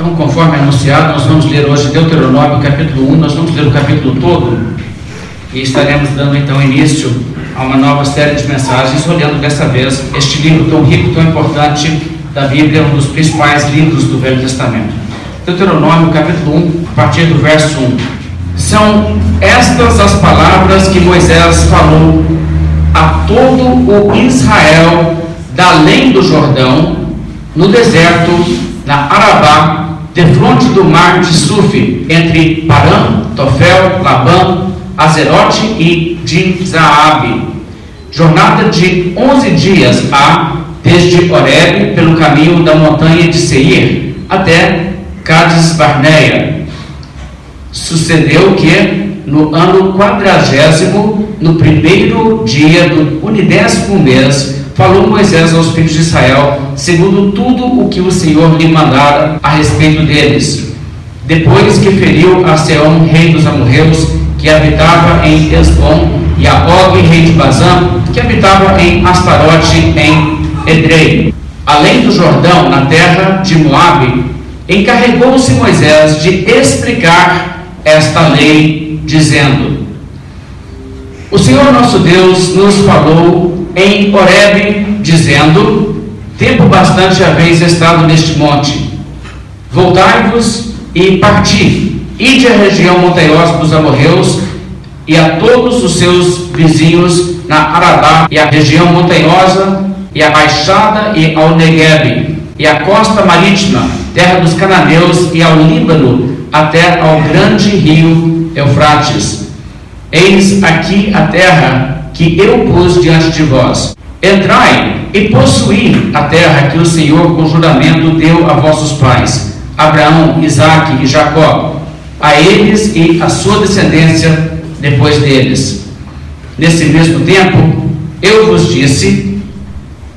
Então, conforme anunciado, nós vamos ler hoje Deuteronômio, capítulo 1, nós vamos ler o capítulo todo e estaremos dando então início a uma nova série de mensagens, olhando dessa vez este livro tão rico, tão importante da Bíblia, um dos principais livros do Velho Testamento. Deuteronômio, capítulo 1, a partir do verso 1. São estas as palavras que Moisés falou a todo o Israel da além do Jordão, no deserto, na Arabá, defronte do mar de Suf, entre Param, Tofel, Labã, Azerote e Dizaabe. Jornada de 11 dias há, desde Horeb, pelo caminho da montanha de Seir, até Cades Barneia. Sucedeu que, no ano quadragésimo, no primeiro dia do unidécimo mês, falou Moisés aos filhos de Israel, segundo tudo o que o Senhor lhe mandara a respeito deles. Depois que feriu a Seom, rei dos amorreus, que habitava em Esbom, e a Og, rei de Bazã, que habitava em Astarote, em Edrei. Além do Jordão, na terra de Moabe, encarregou-se Moisés de explicar esta lei, dizendo: O Senhor nosso Deus nos falou em Horebe, dizendo: Tempo bastante haveis estado neste monte. Voltai-vos e parti. Ide à região montanhosa dos amorreus e a todos os seus vizinhos na Arabá e a região montanhosa e a baixada e ao Negueb e a costa marítima, terra dos cananeus e ao Líbano até ao grande rio Eufrates. Eis aqui a terra que eu pus diante de vós. Entrai e possuí a terra que o Senhor com juramento deu a vossos pais, Abraão, Isaque e Jacó, a eles e a sua descendência depois deles. Nesse mesmo tempo, eu vos disse: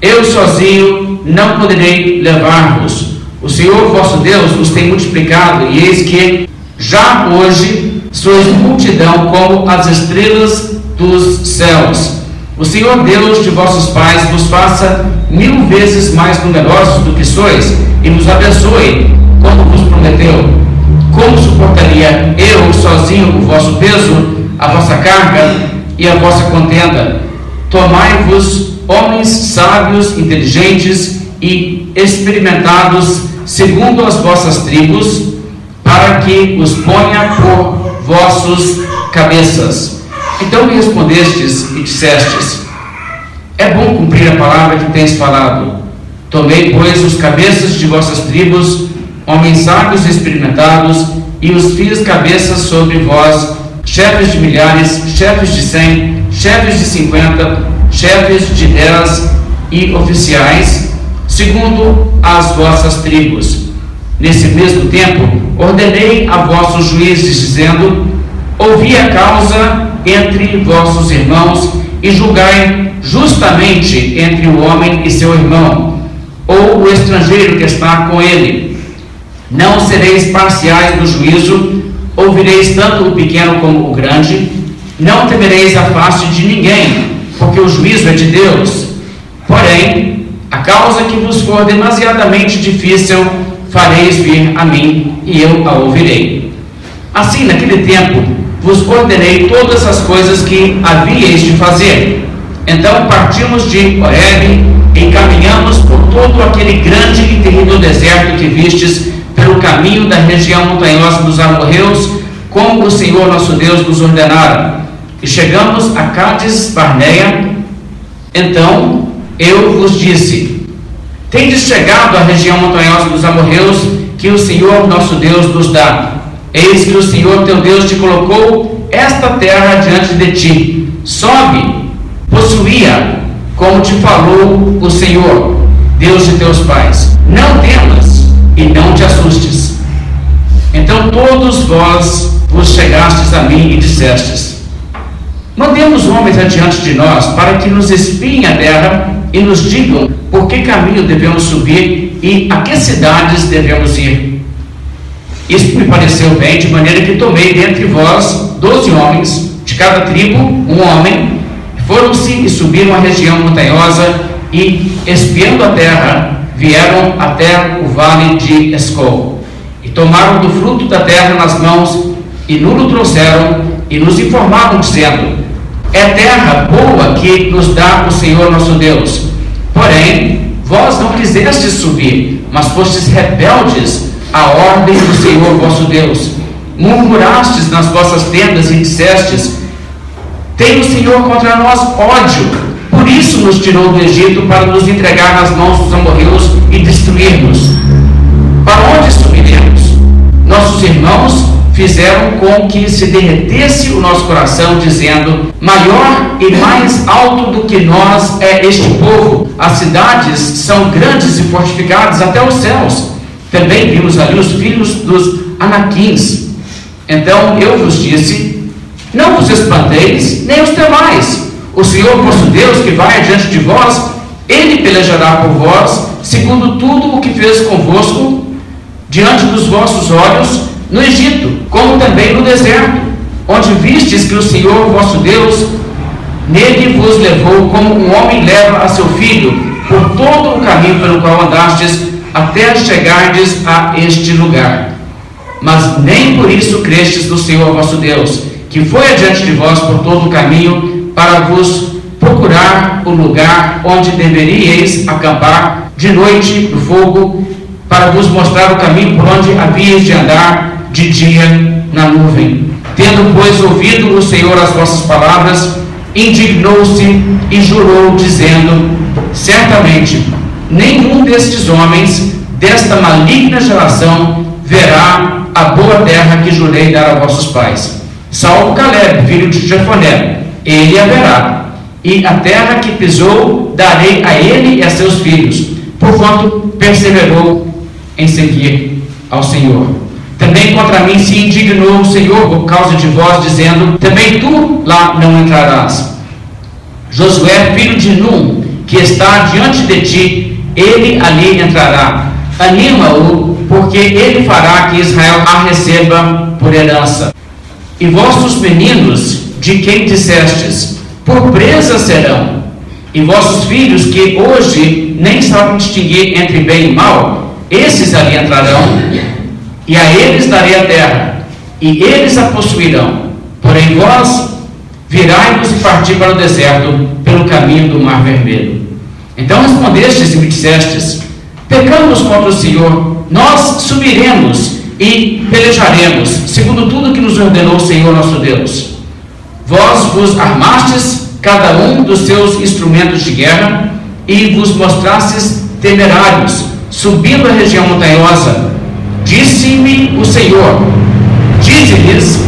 Eu sozinho não poderei levar-vos. O Senhor vosso Deus vos tem multiplicado, e eis que já hoje sois multidão como as estrelas dos céus. O Senhor Deus de vossos pais vos faça mil vezes mais numerosos do que sois e vos abençoe, como vos prometeu. Como suportaria eu sozinho o vosso peso, a vossa carga e a vossa contenda? Tomai-vos homens sábios, inteligentes e experimentados, segundo as vossas tribos, para que os ponha por vossos cabeças então me respondestes e dissestes: É bom cumprir a palavra que tens falado. Tomei, pois, os cabeças de vossas tribos, homens sábios e experimentados, e os fiz cabeças sobre vós, chefes de milhares, chefes de cem, chefes de cinquenta, chefes de dez e oficiais, segundo as vossas tribos. Nesse mesmo tempo, ordenei a vossos juízes, dizendo: Ouvi a causa entre vossos irmãos e julgai justamente entre o homem e seu irmão, ou o estrangeiro que está com ele. Não sereis parciais no juízo, ouvireis tanto o pequeno como o grande, não temereis a face de ninguém, porque o juízo é de Deus. Porém, a causa que vos for demasiadamente difícil, fareis vir a mim, e eu a ouvirei. Assim, naquele tempo, vos ordenei todas as coisas que havíeis de fazer. Então partimos de Horeb e caminhamos por todo aquele grande e terrível deserto que vistes pelo caminho da região montanhosa dos amorreus, como o Senhor nosso Deus nos ordenara. E chegamos a Cádiz Barneia. Então eu vos disse: Tendes chegado à região montanhosa dos amorreus, que o Senhor nosso Deus nos dá. Eis que o Senhor teu Deus te colocou esta terra diante de ti. Sobe, possuía, como te falou o Senhor, Deus de teus pais. Não temas e não te assustes. Então todos vós vos chegastes a mim e dissestes: Mandemos homens adiante de nós para que nos espiem a terra e nos digam por que caminho devemos subir e a que cidades devemos ir. Isso me pareceu bem, de maneira que tomei dentre vós doze homens, de cada tribo um homem, foram-se e subiram a região montanhosa e, espiando a terra, vieram até o vale de Escol. E tomaram do fruto da terra nas mãos, e nulo trouxeram, e nos informaram, dizendo: É terra boa que nos dá o Senhor nosso Deus. Porém, vós não quisestes subir, mas fostes rebeldes à ordem do Senhor vosso Deus. Murmurastes nas vossas tendas e dissestes: Tem o Senhor contra nós ódio por isso nos tirou do Egito para nos entregar nas mãos dos amorreus e destruir-nos. Para onde subiremos? Nossos irmãos fizeram com que se derretesse o nosso coração, dizendo: Maior e mais alto do que nós é este povo. As cidades são grandes e fortificadas até os céus. Também vimos ali os filhos dos anaquins. Então eu vos disse: Não vos espanteis, nem os temais o Senhor vosso Deus, que vai adiante de vós, ele pelejará por vós, segundo tudo o que fez convosco, diante dos vossos olhos, no Egito, como também no deserto, onde vistes que o Senhor vosso Deus nele vos levou, como um homem leva a seu filho, por todo o caminho pelo qual andastes, até chegardes a este lugar. Mas nem por isso crestes no Senhor vosso Deus, que foi adiante de vós por todo o caminho, para vos procurar o lugar onde deveríeis acampar de noite no fogo, para vos mostrar o caminho por onde havíeis de andar de dia na nuvem. Tendo, pois, ouvido o Senhor as vossas palavras, indignou-se e jurou, dizendo: Certamente, nenhum destes homens desta maligna geração verá a boa terra que jurei dar a vossos pais. Salvo Caleb, filho de Jefoné, ele haverá. E a terra que pisou, darei a ele e a seus filhos, porquanto perseverou em seguir ao Senhor. Também contra mim se indignou o Senhor por causa de vós, dizendo: Também tu lá não entrarás. Josué, filho de Num, que está diante de ti, ele ali entrará. Anima-o, porque ele fará que Israel a receba por herança. E vossos meninos de quem dissestes: Por presa serão. E vossos filhos, que hoje nem sabem distinguir entre bem e mal, esses ali entrarão, e a eles darei a terra, e eles a possuirão. Porém, vós virai-vos e parti para o deserto, pelo caminho do mar vermelho. Então respondestes e me dissestes: Pecamos contra o Senhor, nós subiremos e pelejaremos, segundo tudo que nos ordenou o Senhor nosso Deus. Vós vos armastes cada um dos seus instrumentos de guerra e vos mostrastes temerários, subindo a região montanhosa. Disse-me o Senhor: Dize-lhes: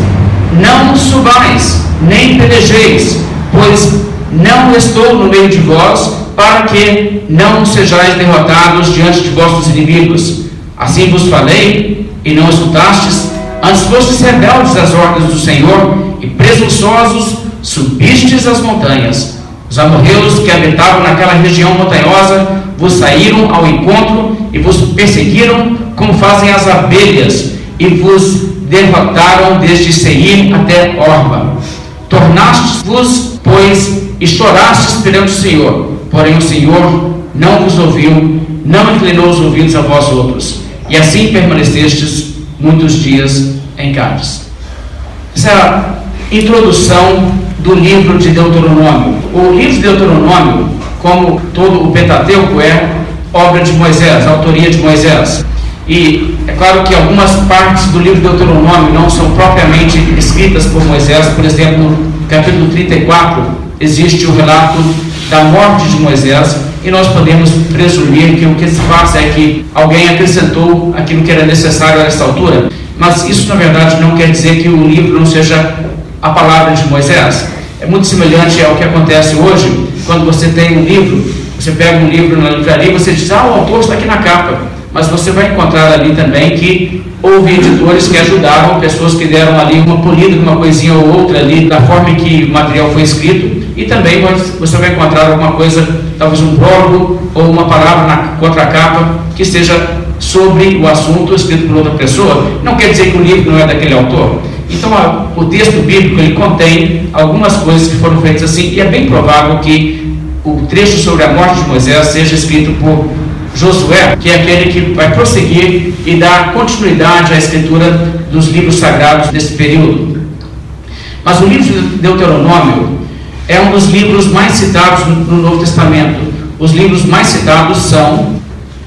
Não subais, nem pelejeis, pois não estou no meio de vós, para que não sejais derrotados diante de vossos inimigos. Assim vos falei, e não escutastes, antes fostes rebeldes às ordens do Senhor, e presunçosos subistes as montanhas. Os amorreus que habitavam naquela região montanhosa vos saíram ao encontro e vos perseguiram como fazem as abelhas, e vos derrotaram desde Seir até Orba. Tornastes-vos, pois, e chorastes perante o Senhor, porém o Senhor não vos ouviu, não inclinou os ouvidos a vós outros, e assim permanecestes muitos dias em Cádiz. Essa é introdução do livro de Deuteronômio. O livro de Deuteronômio, como todo o Pentateuco, é obra de Moisés, autoria de Moisés. E é claro que algumas partes do livro de Deuteronômio não são propriamente escritas por Moisés, por exemplo, no capítulo 34 existe o relato da morte de Moisés, e nós podemos presumir que o que se passa é que alguém acrescentou aquilo que era necessário a essa altura, mas isso na verdade não quer dizer que o livro não seja a palavra de Moisés. É muito semelhante ao que acontece hoje, quando você tem um livro, você pega um livro na livraria e você diz, ah, o autor está aqui na capa. Mas você vai encontrar ali também que houve editores que ajudaram, pessoas que deram ali uma polida, uma coisinha ou outra ali, da forma que o material foi escrito. E também você vai encontrar alguma coisa, talvez um prólogo ou uma palavra na contracapa que seja sobre o assunto escrito por outra pessoa. Não quer dizer que o livro não é daquele autor. Então, o texto bíblico ele contém algumas coisas que foram feitas assim, e é bem provável que o trecho sobre a morte de Moisés seja escrito por Josué, que é aquele que vai prosseguir e dar continuidade à escritura dos livros sagrados nesse período. Mas o livro de Deuteronômio é um dos livros mais citados no Novo Testamento. Os livros mais citados são,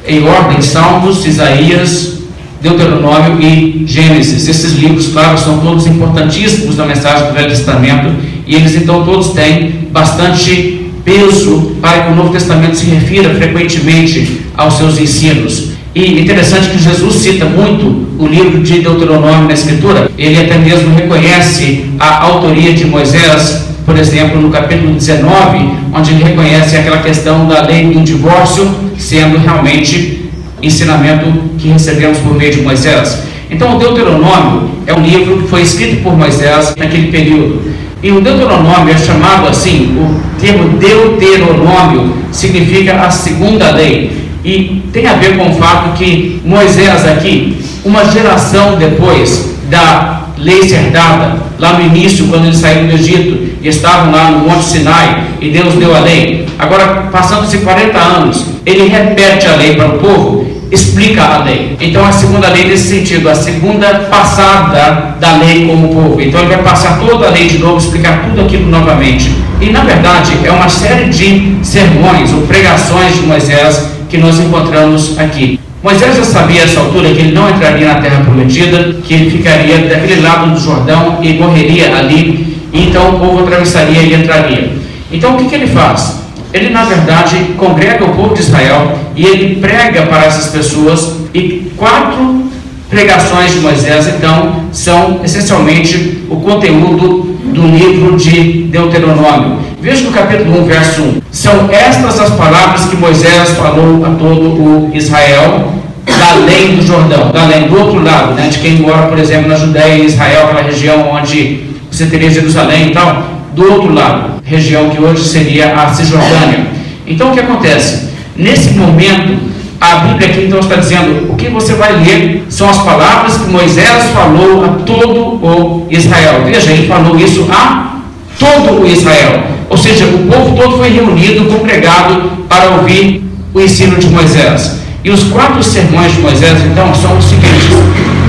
em ordem, Salmos, Isaías, Deuteronômio e Gênesis. Esses livros, claro, são todos importantíssimos na mensagem do Velho Testamento e eles então todos têm bastante peso para que o Novo Testamento se refira frequentemente aos seus ensinos. E interessante que Jesus cita muito o livro de Deuteronômio na Escritura. Ele até mesmo reconhece a autoria de Moisés, por exemplo, no capítulo 19, onde ele reconhece aquela questão da lei do divórcio sendo realmente ensinamento que recebemos por meio de Moisés. Então, o Deuteronômio é um livro que foi escrito por Moisés naquele período. E o Deuteronômio é chamado assim, o termo Deuteronômio significa a segunda lei. E tem a ver com o fato que Moisés aqui, uma geração depois da lei ser dada, lá no início, quando eles saíram do Egito, e estavam lá no Monte Sinai, e Deus deu a lei. Agora, passando-se 40 anos, ele repete a lei para o povo, explica a lei. Então a segunda lei nesse sentido, a segunda passada da lei como povo. Então ele vai passar toda a lei de novo, explicar tudo aquilo novamente. E na verdade é uma série de sermões ou pregações de Moisés que nós encontramos aqui. Moisés já sabia a essa altura que ele não entraria na terra prometida, que ele ficaria daquele lado do Jordão e morreria ali, e então o povo atravessaria e entraria. Então o que, que ele faz? Ele na verdade congrega o povo de Israel e ele prega para essas pessoas e quatro pregações de Moisés então são essencialmente o conteúdo do livro de Deuteronômio. Veja no capítulo 1, verso 1. São estas as palavras que Moisés falou a todo o Israel da além do Jordão, da além do outro lado, né, de quem mora, por exemplo, na Judéia e Israel, aquela região onde você teria Jerusalém e tal, do outro lado, região que hoje seria a Cisjordânia. Então o que acontece? Nesse momento, a Bíblia aqui então está dizendo: o que você vai ler são as palavras que Moisés falou a todo o Israel. Veja, ele falou isso a todo o Israel. Ou seja, o povo todo foi reunido, congregado para ouvir o ensino de Moisés. E os quatro sermões de Moisés, então, são os seguintes: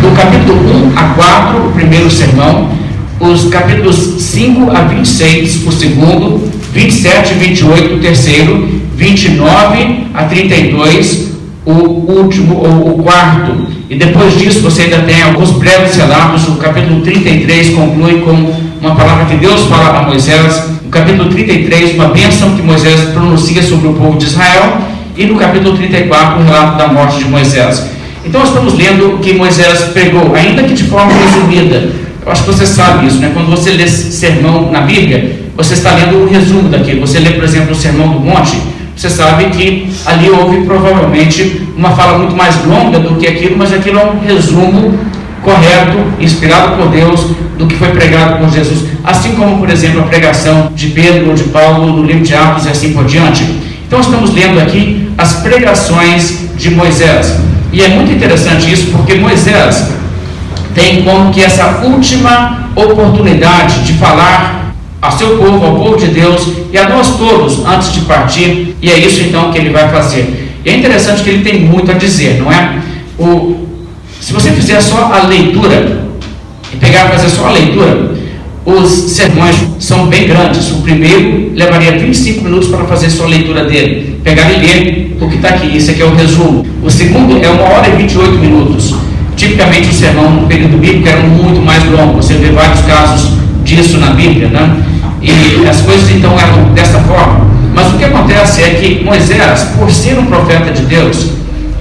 do capítulo 1 a 4, o primeiro sermão, os capítulos 5 a 26, o segundo, 27 e 28, o terceiro, 29 a 32, o último ou o quarto. E depois disso você ainda tem alguns breves relatos. O capítulo 33 conclui com uma palavra que Deus fala a Moisés. No capítulo 33, uma bênção que Moisés pronuncia sobre o povo de Israel. E no capítulo 34, o relato da morte de Moisés. Então estamos lendo o que Moisés pregou, ainda que de forma resumida. Eu acho que você sabe isso, né? Quando você lê sermão na Bíblia, você está lendo o um resumo daquilo. Você lê, por exemplo, o Sermão do Monte, você sabe que ali houve provavelmente uma fala muito mais longa do que aquilo, mas aquilo é um resumo correto, inspirado por Deus, do que foi pregado por Jesus. Assim como, por exemplo, a pregação de Pedro ou de Paulo no livro de Atos e assim por diante. Então, estamos lendo aqui as pregações de Moisés. E é muito interessante isso, porque Moisés tem como que essa última oportunidade de falar a seu povo, ao povo de Deus e a nós todos antes de partir, e é isso então que ele vai fazer. E é interessante que ele tem muito a dizer, não é? O, se você fizer só a leitura, e pegar e fazer só a leitura, os sermões são bem grandes. O primeiro levaria 25 minutos para fazer só a leitura dele. Pegar e ler o que está aqui. Esse aqui é o resumo. O segundo é uma hora e 28 minutos. Tipicamente o sermão no período bíblico era muito mais longo. Você vê vários casos disso na Bíblia, né? E as coisas então eram dessa forma. Mas o que acontece é que Moisés, por ser um profeta de Deus,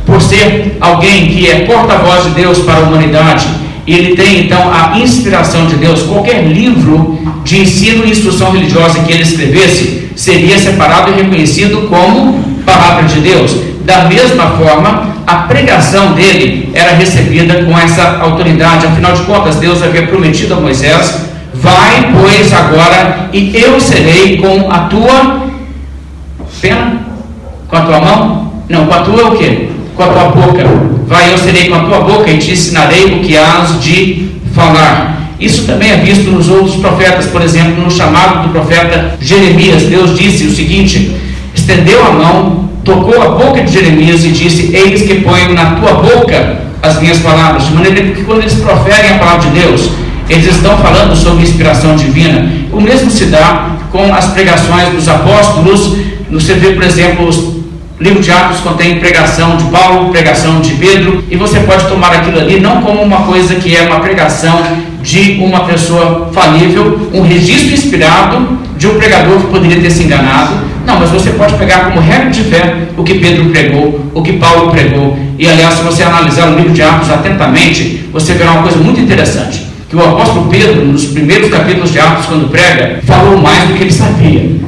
por ser alguém que é porta-voz de Deus para a humanidade, ele tem então a inspiração de Deus. Qualquer livro de ensino e instrução religiosa que ele escrevesse seria separado e reconhecido como palavra de Deus. Da mesma forma, a pregação dele era recebida com essa autoridade. Afinal de contas, Deus havia prometido a Moisés Vai, pois, agora, e eu serei com a tua pena? Com a tua mão? Não, com a tua o quê? Com a tua boca. Vai, eu serei com a tua boca e te ensinarei o que has de falar. Isso também é visto nos outros profetas, por exemplo, no chamado do profeta Jeremias. Deus disse o seguinte: estendeu a mão tocou a boca de Jeremias e disse: Eis que ponho na tua boca as minhas palavras, de maneira que quando eles proferem a palavra de Deus, eles estão falando sobre inspiração divina. O mesmo se dá com as pregações dos apóstolos. Você vê, por exemplo, os livro de Atos contém pregação de Paulo, pregação de Pedro, e você pode tomar aquilo ali não como uma coisa que é uma pregação de uma pessoa falível, um registro inspirado de um pregador que poderia ter se enganado. Não, mas você pode pegar como regra de fé o que Pedro pregou, o que Paulo pregou. E aliás, se você analisar o livro de Atos atentamente, você verá uma coisa muito interessante que o apóstolo Pedro, nos primeiros capítulos de Atos, quando prega, falou mais do que ele sabia.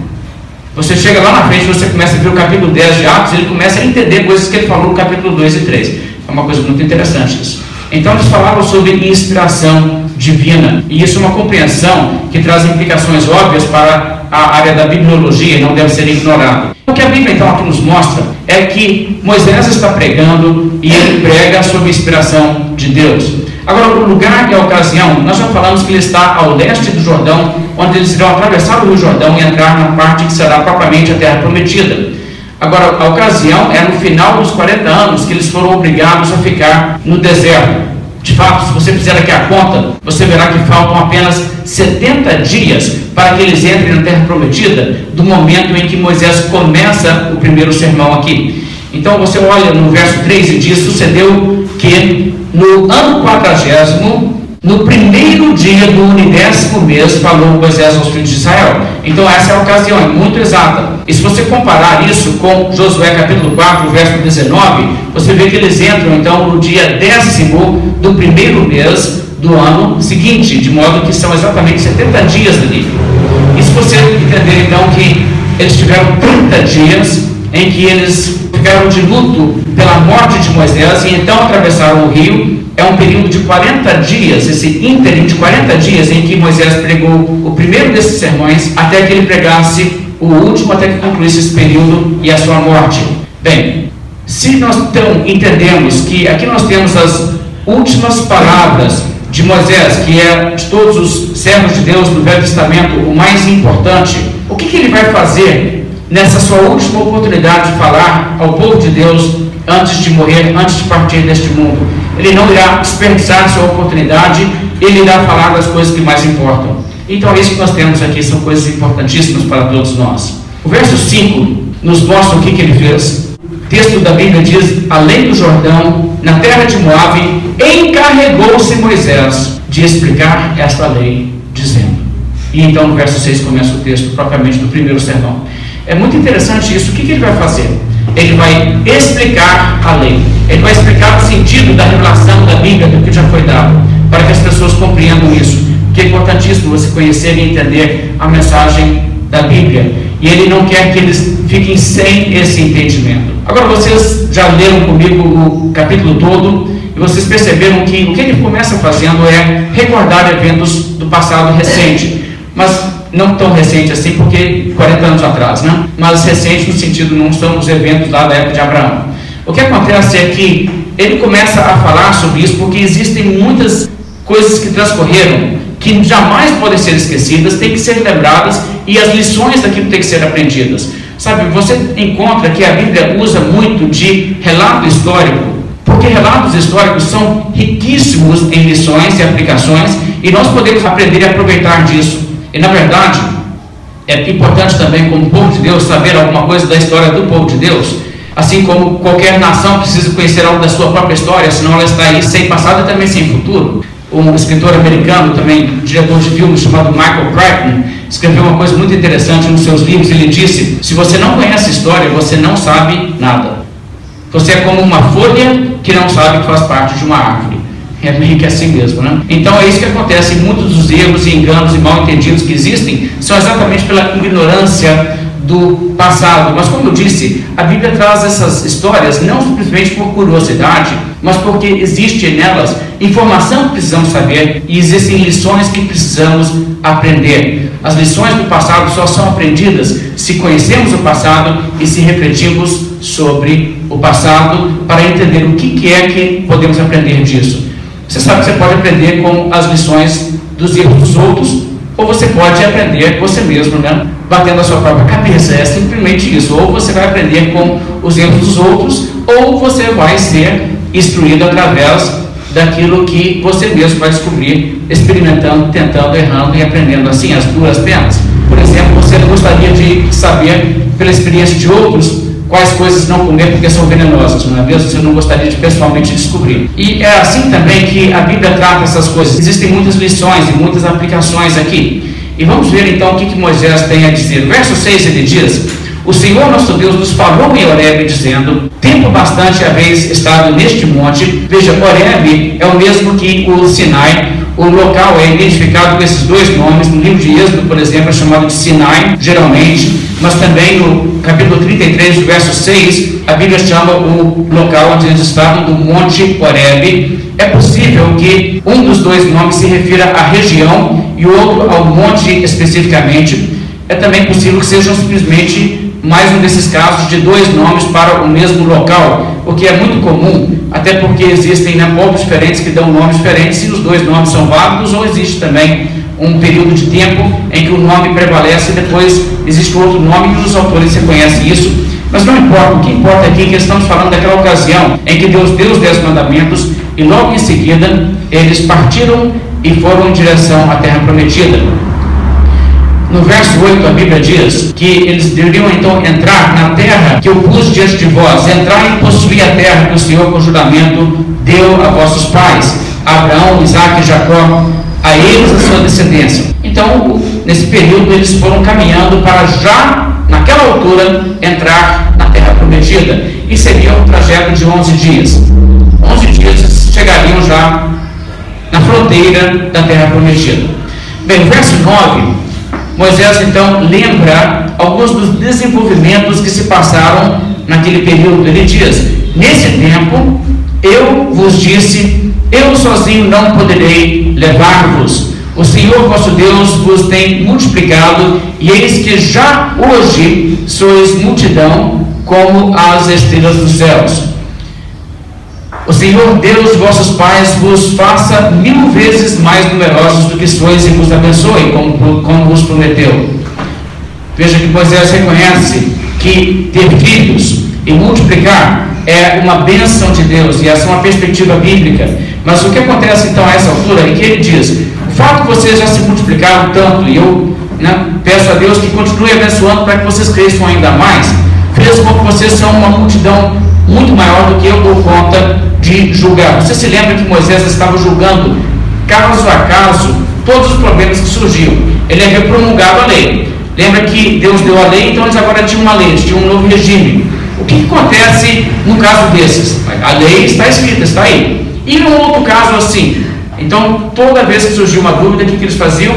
Você chega lá na frente, você começa a ver o capítulo 10 de Atos, ele começa a entender coisas que ele falou no capítulo 2 e 3. É uma coisa muito interessante isso. Então eles falavam sobre inspiração divina, e isso é uma compreensão que traz implicações óbvias para a área da bibliologia e não deve ser ignorado. O que a Bíblia então aqui nos mostra é que Moisés está pregando e ele prega sob inspiração de Deus. Agora, o lugar e a ocasião, nós já falamos que ele está ao leste do Jordão, onde eles irão atravessar o Rio Jordão e entrar na parte que será propriamente a terra prometida. Agora, a ocasião é no final dos 40 anos que eles foram obrigados a ficar no deserto. Fato, se você fizer aqui a conta, você verá que faltam apenas 70 dias para que eles entrem na terra prometida, do momento em que Moisés começa o primeiro sermão aqui. Então você olha no verso 3 e diz: Sucedeu que no ano quadragésimo, no primeiro dia do unidécimo mês, falou Moisés aos filhos de Israel. Então essa é a ocasião, é muito exata. E se você comparar isso com Josué capítulo 4, verso 19, você vê que eles entram então no dia décimo do primeiro mês do ano seguinte, de modo que são exatamente 70 dias ali. E se você entender então que eles tiveram 30 dias em que eles ficaram de luto pela morte de Moisés e então atravessaram o rio. É um período de 40 dias, esse ínterim de 40 dias em que Moisés pregou o primeiro desses sermões até que ele pregasse o último, até que concluísse esse período e a sua morte. Bem, se nós então entendemos que aqui nós temos as últimas palavras de Moisés, que é de todos os servos de Deus do Velho Testamento o mais importante, o que, que ele vai fazer nessa sua última oportunidade de falar ao povo de Deus antes de morrer, antes de partir deste mundo. Ele não irá desperdiçar sua oportunidade, ele irá falar das coisas que mais importam. Então, é isso que nós temos aqui, são coisas importantíssimas para todos nós. O verso 5 nos mostra o que, que ele fez. O texto da Bíblia diz: Além do Jordão, na terra de Moabe, encarregou-se Moisés de explicar esta lei, dizendo. E então, no verso 6 começa o texto propriamente do primeiro sermão. É muito interessante isso. O que, que ele vai fazer? Ele vai explicar a lei. Ele vai explicar o sentido da revelação da Bíblia, do que já foi dado, para que as pessoas compreendam isso. Porque é importantíssimo você conhecer e entender a mensagem da Bíblia. E ele não quer que eles fiquem sem esse entendimento. Agora, vocês já leram comigo o capítulo todo e vocês perceberam que o que ele começa fazendo é recordar eventos do passado recente. Mas não tão recente assim, porque 40 anos atrás, né? mas recente no sentido, não são os eventos lá da época de Abraão. O que acontece é que ele começa a falar sobre isso porque existem muitas coisas que transcorreram que jamais podem ser esquecidas, têm que ser lembradas e as lições daquilo têm que ser aprendidas. Sabe, você encontra que a Bíblia usa muito de relato histórico, porque relatos históricos são riquíssimos em lições e aplicações e nós podemos aprender e aproveitar disso. E na verdade, é importante também, como povo de Deus, saber alguma coisa da história do povo de Deus. Assim como qualquer nação precisa conhecer algo da sua própria história, senão ela está aí sem passado e também sem futuro. Um escritor americano, também diretor de filmes, chamado Michael Crichton, escreveu uma coisa muito interessante nos seus livros. Ele disse: Se você não conhece história, você não sabe nada. Você é como uma folha que não sabe que faz parte de uma árvore. É meio que assim mesmo, né? Então é isso que acontece. Muitos dos erros, enganos e mal entendidos que existem são exatamente pela ignorância do passado. Mas como eu disse, a Bíblia traz essas histórias não simplesmente por curiosidade, mas porque existe nelas informação que precisamos saber e existem lições que precisamos aprender. As lições do passado só são aprendidas se conhecemos o passado e se refletimos sobre o passado para entender o que é que podemos aprender disso. Você sabe que você pode aprender com as lições dos erros dos outros, ou você pode aprender você mesmo, né? batendo a sua própria cabeça. É simplesmente isso. Ou você vai aprender com os erros dos outros, ou você vai ser instruído através daquilo que você mesmo vai descobrir, experimentando, tentando, errando e aprendendo assim as duas penas. Por exemplo, você gostaria de saber, pela experiência de outros, quais coisas não comer porque são venenosas, não é mesmo? Você não gostaria de pessoalmente descobrir. E é assim também que a Bíblia trata essas coisas. Existem muitas lições e muitas aplicações aqui. E vamos ver então o que, que Moisés tem a dizer. Verso 6 ele diz: O Senhor nosso Deus nos falou em Horebe, dizendo: Tempo bastante haveis estado neste monte. Veja, Horebe é o mesmo que o Sinai o local é identificado com esses dois nomes. No livro de Êxodo, por exemplo, é chamado de Sinai, geralmente, mas também no capítulo 33, verso 6, a Bíblia chama o local onde eles estavam do Monte Horebe. É possível que um dos dois nomes se refira à região e o outro ao monte especificamente. É também possível que sejam simplesmente mais um desses casos de dois nomes para o mesmo local, o que é muito comum, até porque existem né, povos diferentes que dão nomes diferentes e os dois nomes são válidos, ou existe também um período de tempo em que o nome prevalece e depois existe outro nome e os autores reconhecem isso. Mas não importa, o que importa aqui é que estamos falando daquela ocasião em que Deus deu os dez mandamentos e logo em seguida eles partiram e foram em direção à terra prometida. No verso 8, a Bíblia diz que eles deveriam então entrar na terra que eu pus diante de vós, entrar e possuir a terra que o Senhor, com juramento, deu a vossos pais, Abraão, Isaac e Jacó, a eles a sua descendência. Então, nesse período, eles foram caminhando para já, naquela altura, entrar na terra prometida. E seria um trajeto de 11 dias. 11 dias chegariam já na fronteira da terra prometida. Bem, verso 9 Moisés então lembra alguns dos desenvolvimentos que se passaram naquele período. Ele diz: Nesse tempo eu vos disse, eu sozinho não poderei levar-vos. O Senhor vosso Deus vos tem multiplicado, e eis que já hoje sois multidão como as estrelas dos céus. O Senhor Deus, vossos pais, vos faça mil vezes mais numerosos do que sois e vos abençoe, como, como vos prometeu. Veja que Moisés reconhece que ter filhos e multiplicar é uma bênção de Deus, e essa é uma perspectiva bíblica. Mas o que acontece então a essa altura é que ele diz: o fato de vocês já se multiplicaram tanto, e eu né, peço a Deus que continue abençoando para que vocês cresçam ainda mais, fez com que vocês são uma multidão muito maior do que eu dou conta de julgar. Você se lembra que Moisés estava julgando, caso a caso, todos os problemas que surgiam. Ele havia promulgado a lei. Lembra que Deus deu a lei, então eles agora tinham uma lei, tinham um novo regime. O que, que acontece no caso desses? A lei está escrita, está aí. E num outro caso assim? Então, toda vez que surgiu uma dúvida, o que, que eles faziam?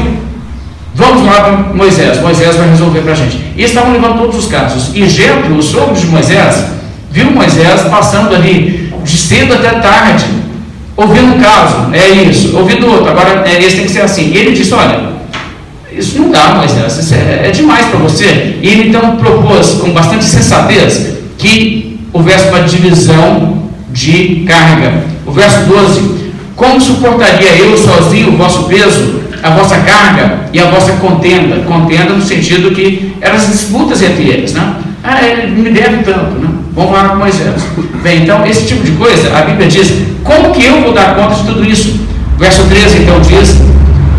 Vamos lá para Moisés, Moisés vai resolver para a gente. E estavam levando todos os casos. E Jetro, o sogro de Moisés, viu Moisés passando ali de cedo até tarde, ouvindo um caso, é isso, ouvindo outro, agora é, esse tem que ser assim. E ele disse: Olha, isso não dá, mais isso é, é demais para você. E ele então propôs, com bastante sensatez, que houvesse uma divisão de carga. O verso 12: Como suportaria eu sozinho o vosso peso, a vossa carga e a vossa contenda? Contenda no sentido que eram as disputas entre eles, né? Ah, ele me deve tanto, né? Vamos lá com Moisés. Bem, então, esse tipo de coisa, a Bíblia diz: como que eu vou dar conta de tudo isso? Verso 13 então diz: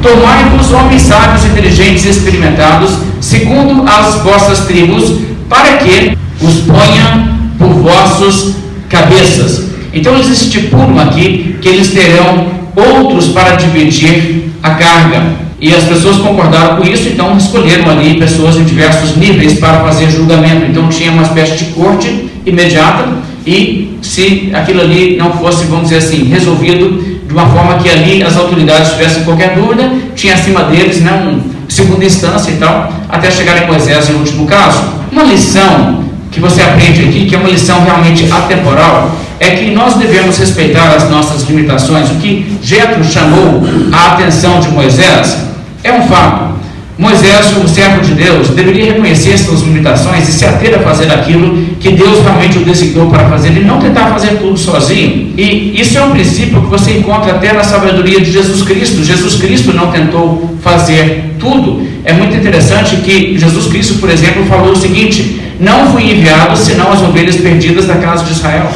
Tomai-vos homens sábios, inteligentes e experimentados, segundo as vossas tribos, para que os ponha por vossos cabeças. Então eles estipulam aqui que eles terão outros para dividir a carga. E as pessoas concordaram com isso, então escolheram ali pessoas em diversos níveis para fazer julgamento. Então tinha uma espécie de corte imediata e se aquilo ali não fosse, vamos dizer assim, resolvido de uma forma que ali as autoridades tivessem qualquer dúvida, tinha acima deles né, um segunda instância e tal, até chegar em Moisés em último caso. Uma lição que você aprende aqui, que é uma lição realmente atemporal, é que nós devemos respeitar as nossas limitações. O que Jetro chamou a atenção de Moisés é um fato. Moisés, como servo de Deus, deveria reconhecer suas limitações e se ater a fazer aquilo que Deus realmente o designou para fazer e não tentar fazer tudo sozinho. E isso é um princípio que você encontra até na sabedoria de Jesus Cristo. Jesus Cristo não tentou fazer tudo. É muito interessante que Jesus Cristo, por exemplo, falou o seguinte: não fui enviado senão as ovelhas perdidas da casa de Israel.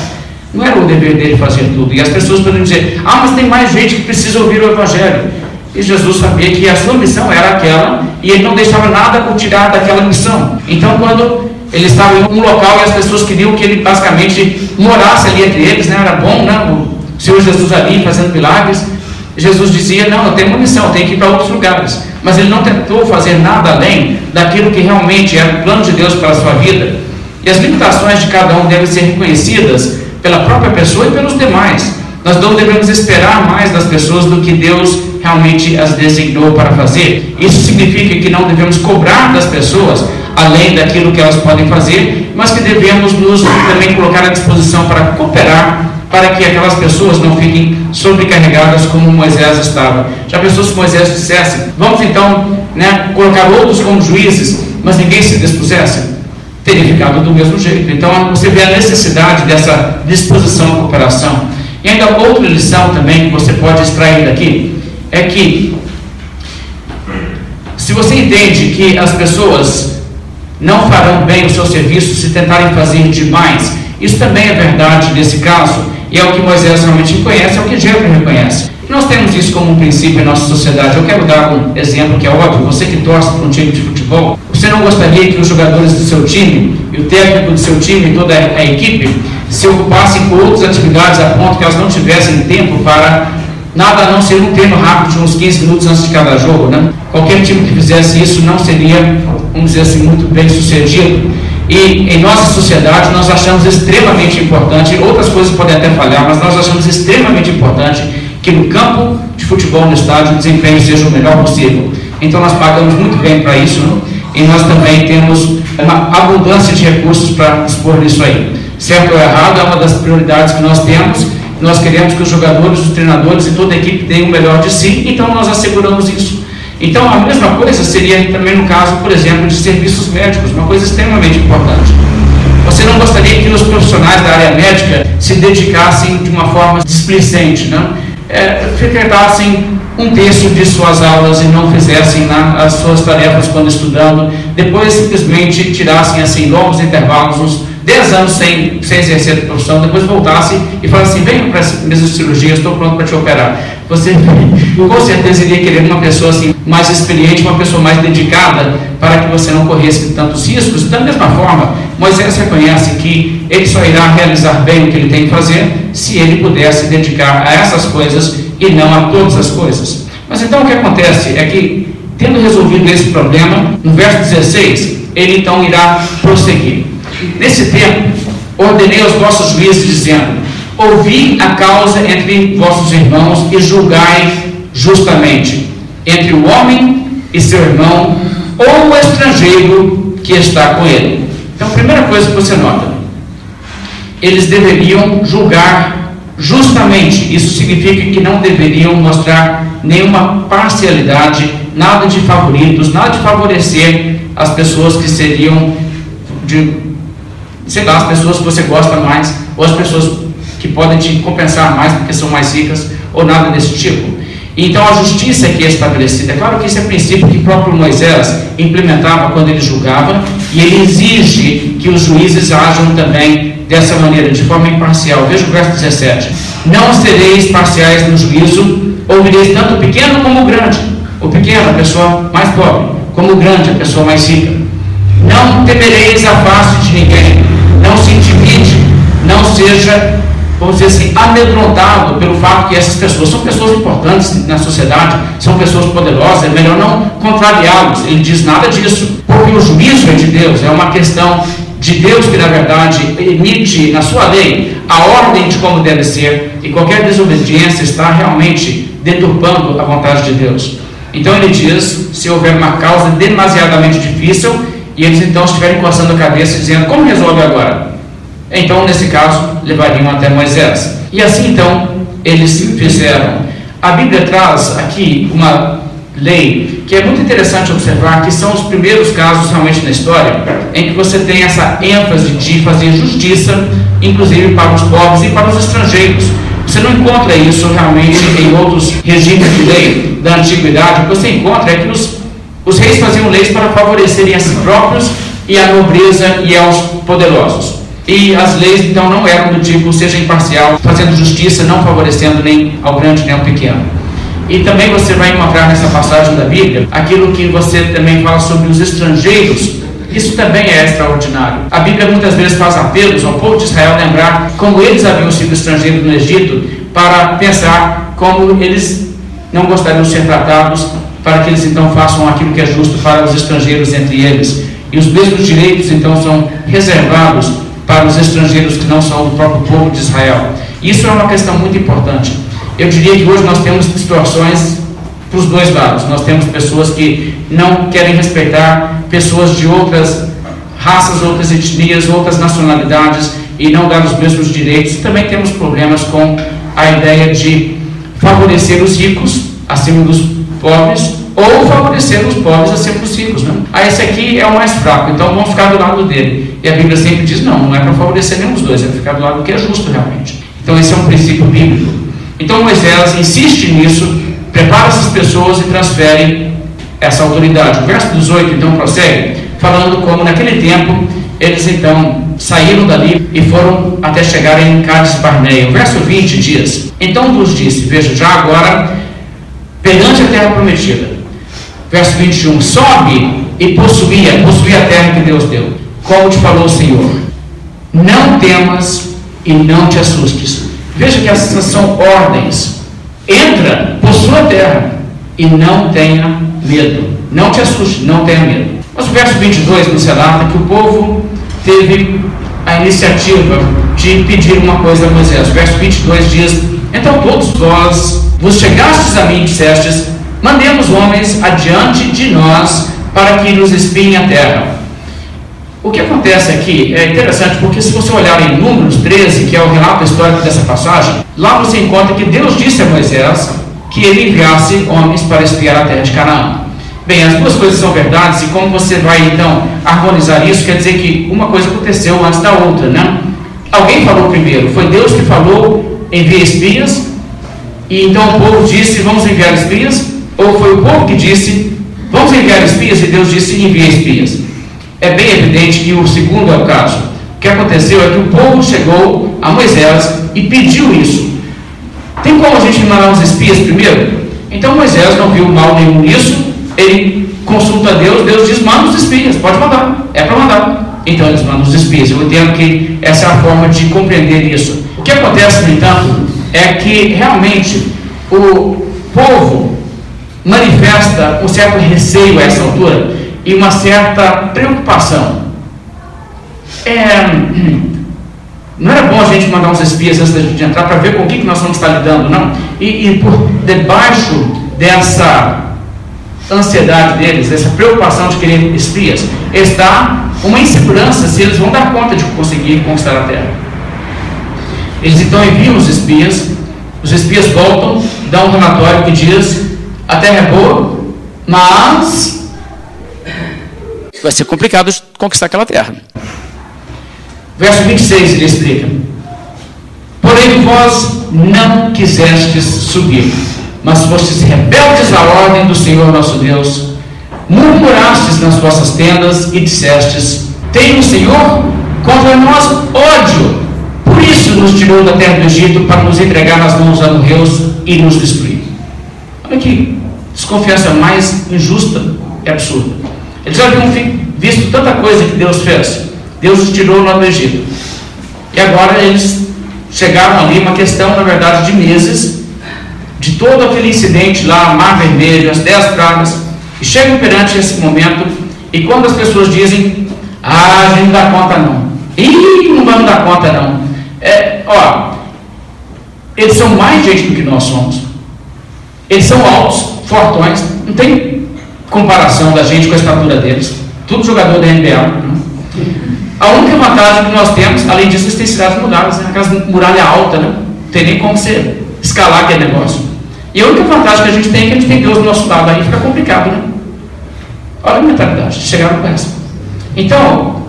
Não era o dever dele fazer tudo. E as pessoas podem dizer: ah, mas tem mais gente que precisa ouvir o Evangelho. E Jesus sabia que a sua missão era aquela e ele não deixava nada por tirar daquela missão. Então, quando ele estava em um local e as pessoas queriam que ele basicamente morasse ali entre eles, né? era bom, né? o Senhor Jesus ali fazendo milagres. Jesus dizia: Não, eu tenho uma missão, eu tenho que ir para outros lugares. Mas ele não tentou fazer nada além daquilo que realmente era o plano de Deus para a sua vida. E as limitações de cada um devem ser reconhecidas pela própria pessoa e pelos demais. Nós não devemos esperar mais das pessoas do que Deus realmente as designou para fazer. Isso significa que não devemos cobrar das pessoas além daquilo que elas podem fazer, mas que devemos nos também colocar à disposição para cooperar para que aquelas pessoas não fiquem sobrecarregadas como Moisés estava. Já pensou se Moisés dissesse, vamos então né, colocar outros como juízes, mas ninguém se dispusesse? Teria ficado do mesmo jeito. Então você vê a necessidade dessa disposição à cooperação. E ainda outra lição também que você pode extrair daqui é que se você entende que as pessoas não farão bem o seu serviço se tentarem fazer demais, isso também é verdade nesse caso, e é o que Moisés realmente reconhece, é o que Jefferson reconhece. Nós temos isso como um princípio em nossa sociedade. Eu quero dar um exemplo que é óbvio. Você que torce para um time de futebol, você não gostaria que os jogadores do seu time, e o técnico do seu time, e toda a equipe, se ocupassem com outras atividades a ponto que elas não tivessem tempo para nada a não ser um treino rápido de uns 15 minutos antes de cada jogo, né? Qualquer time que fizesse isso não seria, vamos dizer assim, muito bem sucedido. E em nossa sociedade nós achamos extremamente importante, outras coisas podem até falhar, mas nós achamos extremamente importante que no campo de futebol no estádio o desempenho seja o melhor possível. Então nós pagamos muito bem para isso né? e nós também temos uma abundância de recursos para dispor nisso aí. Certo ou errado é uma das prioridades que nós temos. Nós queremos que os jogadores, os treinadores e toda a equipe tenham o melhor de si, então nós asseguramos isso. Então, a mesma coisa seria também no caso, por exemplo, de serviços médicos, uma coisa extremamente importante. Você não gostaria que os profissionais da área médica se dedicassem de uma forma displicente, não? É, frequentassem um terço de suas aulas e não fizessem na, as suas tarefas quando estudando, depois simplesmente tirassem assim longos intervalos, uns 10 anos sem, sem exercer a profissão, depois voltasse e falasse assim, venha para as minhas cirurgias, estou pronto para te operar. Você com certeza iria querer uma pessoa assim, mais experiente, uma pessoa mais dedicada, para que você não corresse tantos riscos. Da mesma forma, Moisés reconhece que ele só irá realizar bem o que ele tem que fazer se ele pudesse dedicar a essas coisas e não a todas as coisas. Mas então o que acontece é que, tendo resolvido esse problema, no verso 16, ele então irá prosseguir. Nesse tempo, ordenei aos vossos juízes, dizendo: Ouvi a causa entre vossos irmãos e julgai justamente entre o homem e seu irmão, ou o estrangeiro que está com ele. Então, a primeira coisa que você nota, eles deveriam julgar justamente. Isso significa que não deveriam mostrar nenhuma parcialidade, nada de favoritos, nada de favorecer as pessoas que seriam de, sei lá, as pessoas que você gosta mais, ou as pessoas que podem te compensar mais porque são mais ricas, ou nada desse tipo. Então a justiça é que é estabelecida. É claro que esse é princípio que próprio Moisés implementava quando ele julgava, e ele exige que os juízes ajam também dessa maneira, de forma imparcial. Veja o verso 17: Não sereis parciais no juízo, ouvireis tanto o pequeno como o grande. O pequeno, a pessoa mais pobre, como o grande, a pessoa mais rica. Não temereis a face de ninguém, não se intimide, não seja vamos dizer assim, amedrontado pelo fato que essas pessoas são pessoas importantes na sociedade, são pessoas poderosas, é melhor não contrariá-los. Ele diz nada disso, porque o juízo é de Deus, é uma questão de Deus que, na verdade, emite na sua lei a ordem de como deve ser, e qualquer desobediência está realmente deturpando a vontade de Deus. Então ele diz: se houver uma causa demasiadamente difícil, e eles então estiverem coçando a cabeça dizendo: como resolve agora? Então, nesse caso, levariam até Moisés. E assim então eles fizeram. A Bíblia traz aqui uma lei que é muito interessante observar, que são os primeiros casos realmente na história em que você tem essa ênfase de fazer justiça, inclusive para os pobres e para os estrangeiros. Você não encontra isso realmente em outros regimes de lei da antiguidade. O que você encontra é que os, os reis faziam leis para favorecerem a si próprios e à nobreza e aos poderosos. E as leis então não eram do tipo seja imparcial, fazendo justiça, não favorecendo nem ao grande nem ao pequeno. E também você vai encontrar nessa passagem da Bíblia aquilo que você também fala sobre os estrangeiros. Isso também é extraordinário. A Bíblia muitas vezes faz apelos ao povo de Israel lembrar como eles haviam sido estrangeiros no Egito, para pensar como eles não gostariam de ser tratados, para que eles então façam aquilo que é justo para os estrangeiros entre eles. E os mesmos direitos então são reservados para os estrangeiros que não são do próprio povo de Israel. Isso é uma questão muito importante. Eu diria que hoje nós temos distorções para os dois lados. Nós temos pessoas que não querem respeitar pessoas de outras raças, outras etnias, outras nacionalidades e não dar os mesmos direitos. Também temos problemas com a ideia de favorecer os ricos acima dos pobres ou favorecer os pobres acima dos ricos. Né? Ah, esse aqui é o mais fraco, então vamos ficar do lado dele. E a Bíblia sempre diz: não, não é para favorecer nenhum dos dois, é para ficar do lado do que é justo realmente. Então, esse é um princípio bíblico. Então, Moisés insiste nisso, prepara essas pessoas e transfere essa autoridade. O verso 18 então prossegue, falando como naquele tempo eles então saíram dali e foram até chegar em Cades Barneia. O verso 20 diz: Então vos disse, veja, já agora, perante a terra prometida. Verso 21, sobe e possuía, possuía a terra que Deus deu. Como te falou o Senhor, não temas e não te assustes. Veja que essas são ordens. Entra, possua a terra e não tenha medo. Não te assuste, não tenha medo. Mas o verso 22 nos relata que o povo teve a iniciativa de pedir uma coisa a Moisés. O verso 22 diz: Então todos vós vos chegastes a mim e dissestes: Mandemos homens adiante de nós para que nos espiem a terra. O que acontece aqui é interessante porque, se você olhar em Números 13, que é o relato histórico dessa passagem, lá você encontra que Deus disse a Moisés que ele enviasse homens para espiar a terra de Canaã. Bem, as duas coisas são verdades, e como você vai então harmonizar isso, quer dizer que uma coisa aconteceu antes da outra, né? Alguém falou primeiro, foi Deus que falou, envia espias, e então o povo disse, vamos enviar espias, ou foi o povo que disse, vamos enviar espias, e Deus disse, envia espias. É bem evidente que o segundo é o caso. O que aconteceu é que o povo chegou a Moisés e pediu isso. Tem como a gente mandar uns espias primeiro? Então Moisés não viu mal nenhum nisso, ele consulta Deus, Deus diz: manda os espias, pode mandar, é para mandar. Então eles mandam os espias. Eu entendo que essa é a forma de compreender isso. O que acontece, no entanto, é que realmente o povo manifesta um certo receio a essa altura e uma certa preocupação. É, não era bom a gente mandar uns espias antes de entrar para ver com o que, que nós vamos estar lidando, não? E, e por debaixo dessa ansiedade deles, essa preocupação de querer espias, está uma insegurança se eles vão dar conta de conseguir conquistar a terra. Eles então enviam os espias, os espias voltam, dão um relatório que diz: a terra é boa, mas vai ser complicado conquistar aquela terra. Verso 26 ele explica: Porém vós não quisestes subir mas fostes rebeldes à ordem do Senhor nosso Deus, murmurastes nas vossas tendas e dissestes: Tem o Senhor contra nós ódio, por isso nos tirou da terra do Egito para nos entregar nas mãos amorreus e nos destruir. Olha aqui, desconfiança mais injusta e absurda. Eles haviam visto tanta coisa que Deus fez. Deus os tirou lá do Egito. E agora eles chegaram ali, uma questão, na verdade, de meses, de todo aquele incidente lá, Mar Vermelho, as dez pragas, e chegam perante esse momento, e quando as pessoas dizem, ah, a gente não dá conta não, Ih, não vamos dar conta não, é, ó, eles são mais gente do que nós somos, eles são altos, fortões, não tem comparação da gente com a estatura deles, tudo jogador da NBA, né? A única vantagem que nós temos, além disso, têm cidades mudadas, né? aquelas muralha alta, né? Não tem nem como você escalar aquele negócio. E a única vantagem que a gente tem é que a gente tem Deus do nosso lado, aí fica complicado, né? Olha a mentalidade, chegaram com essa. Então,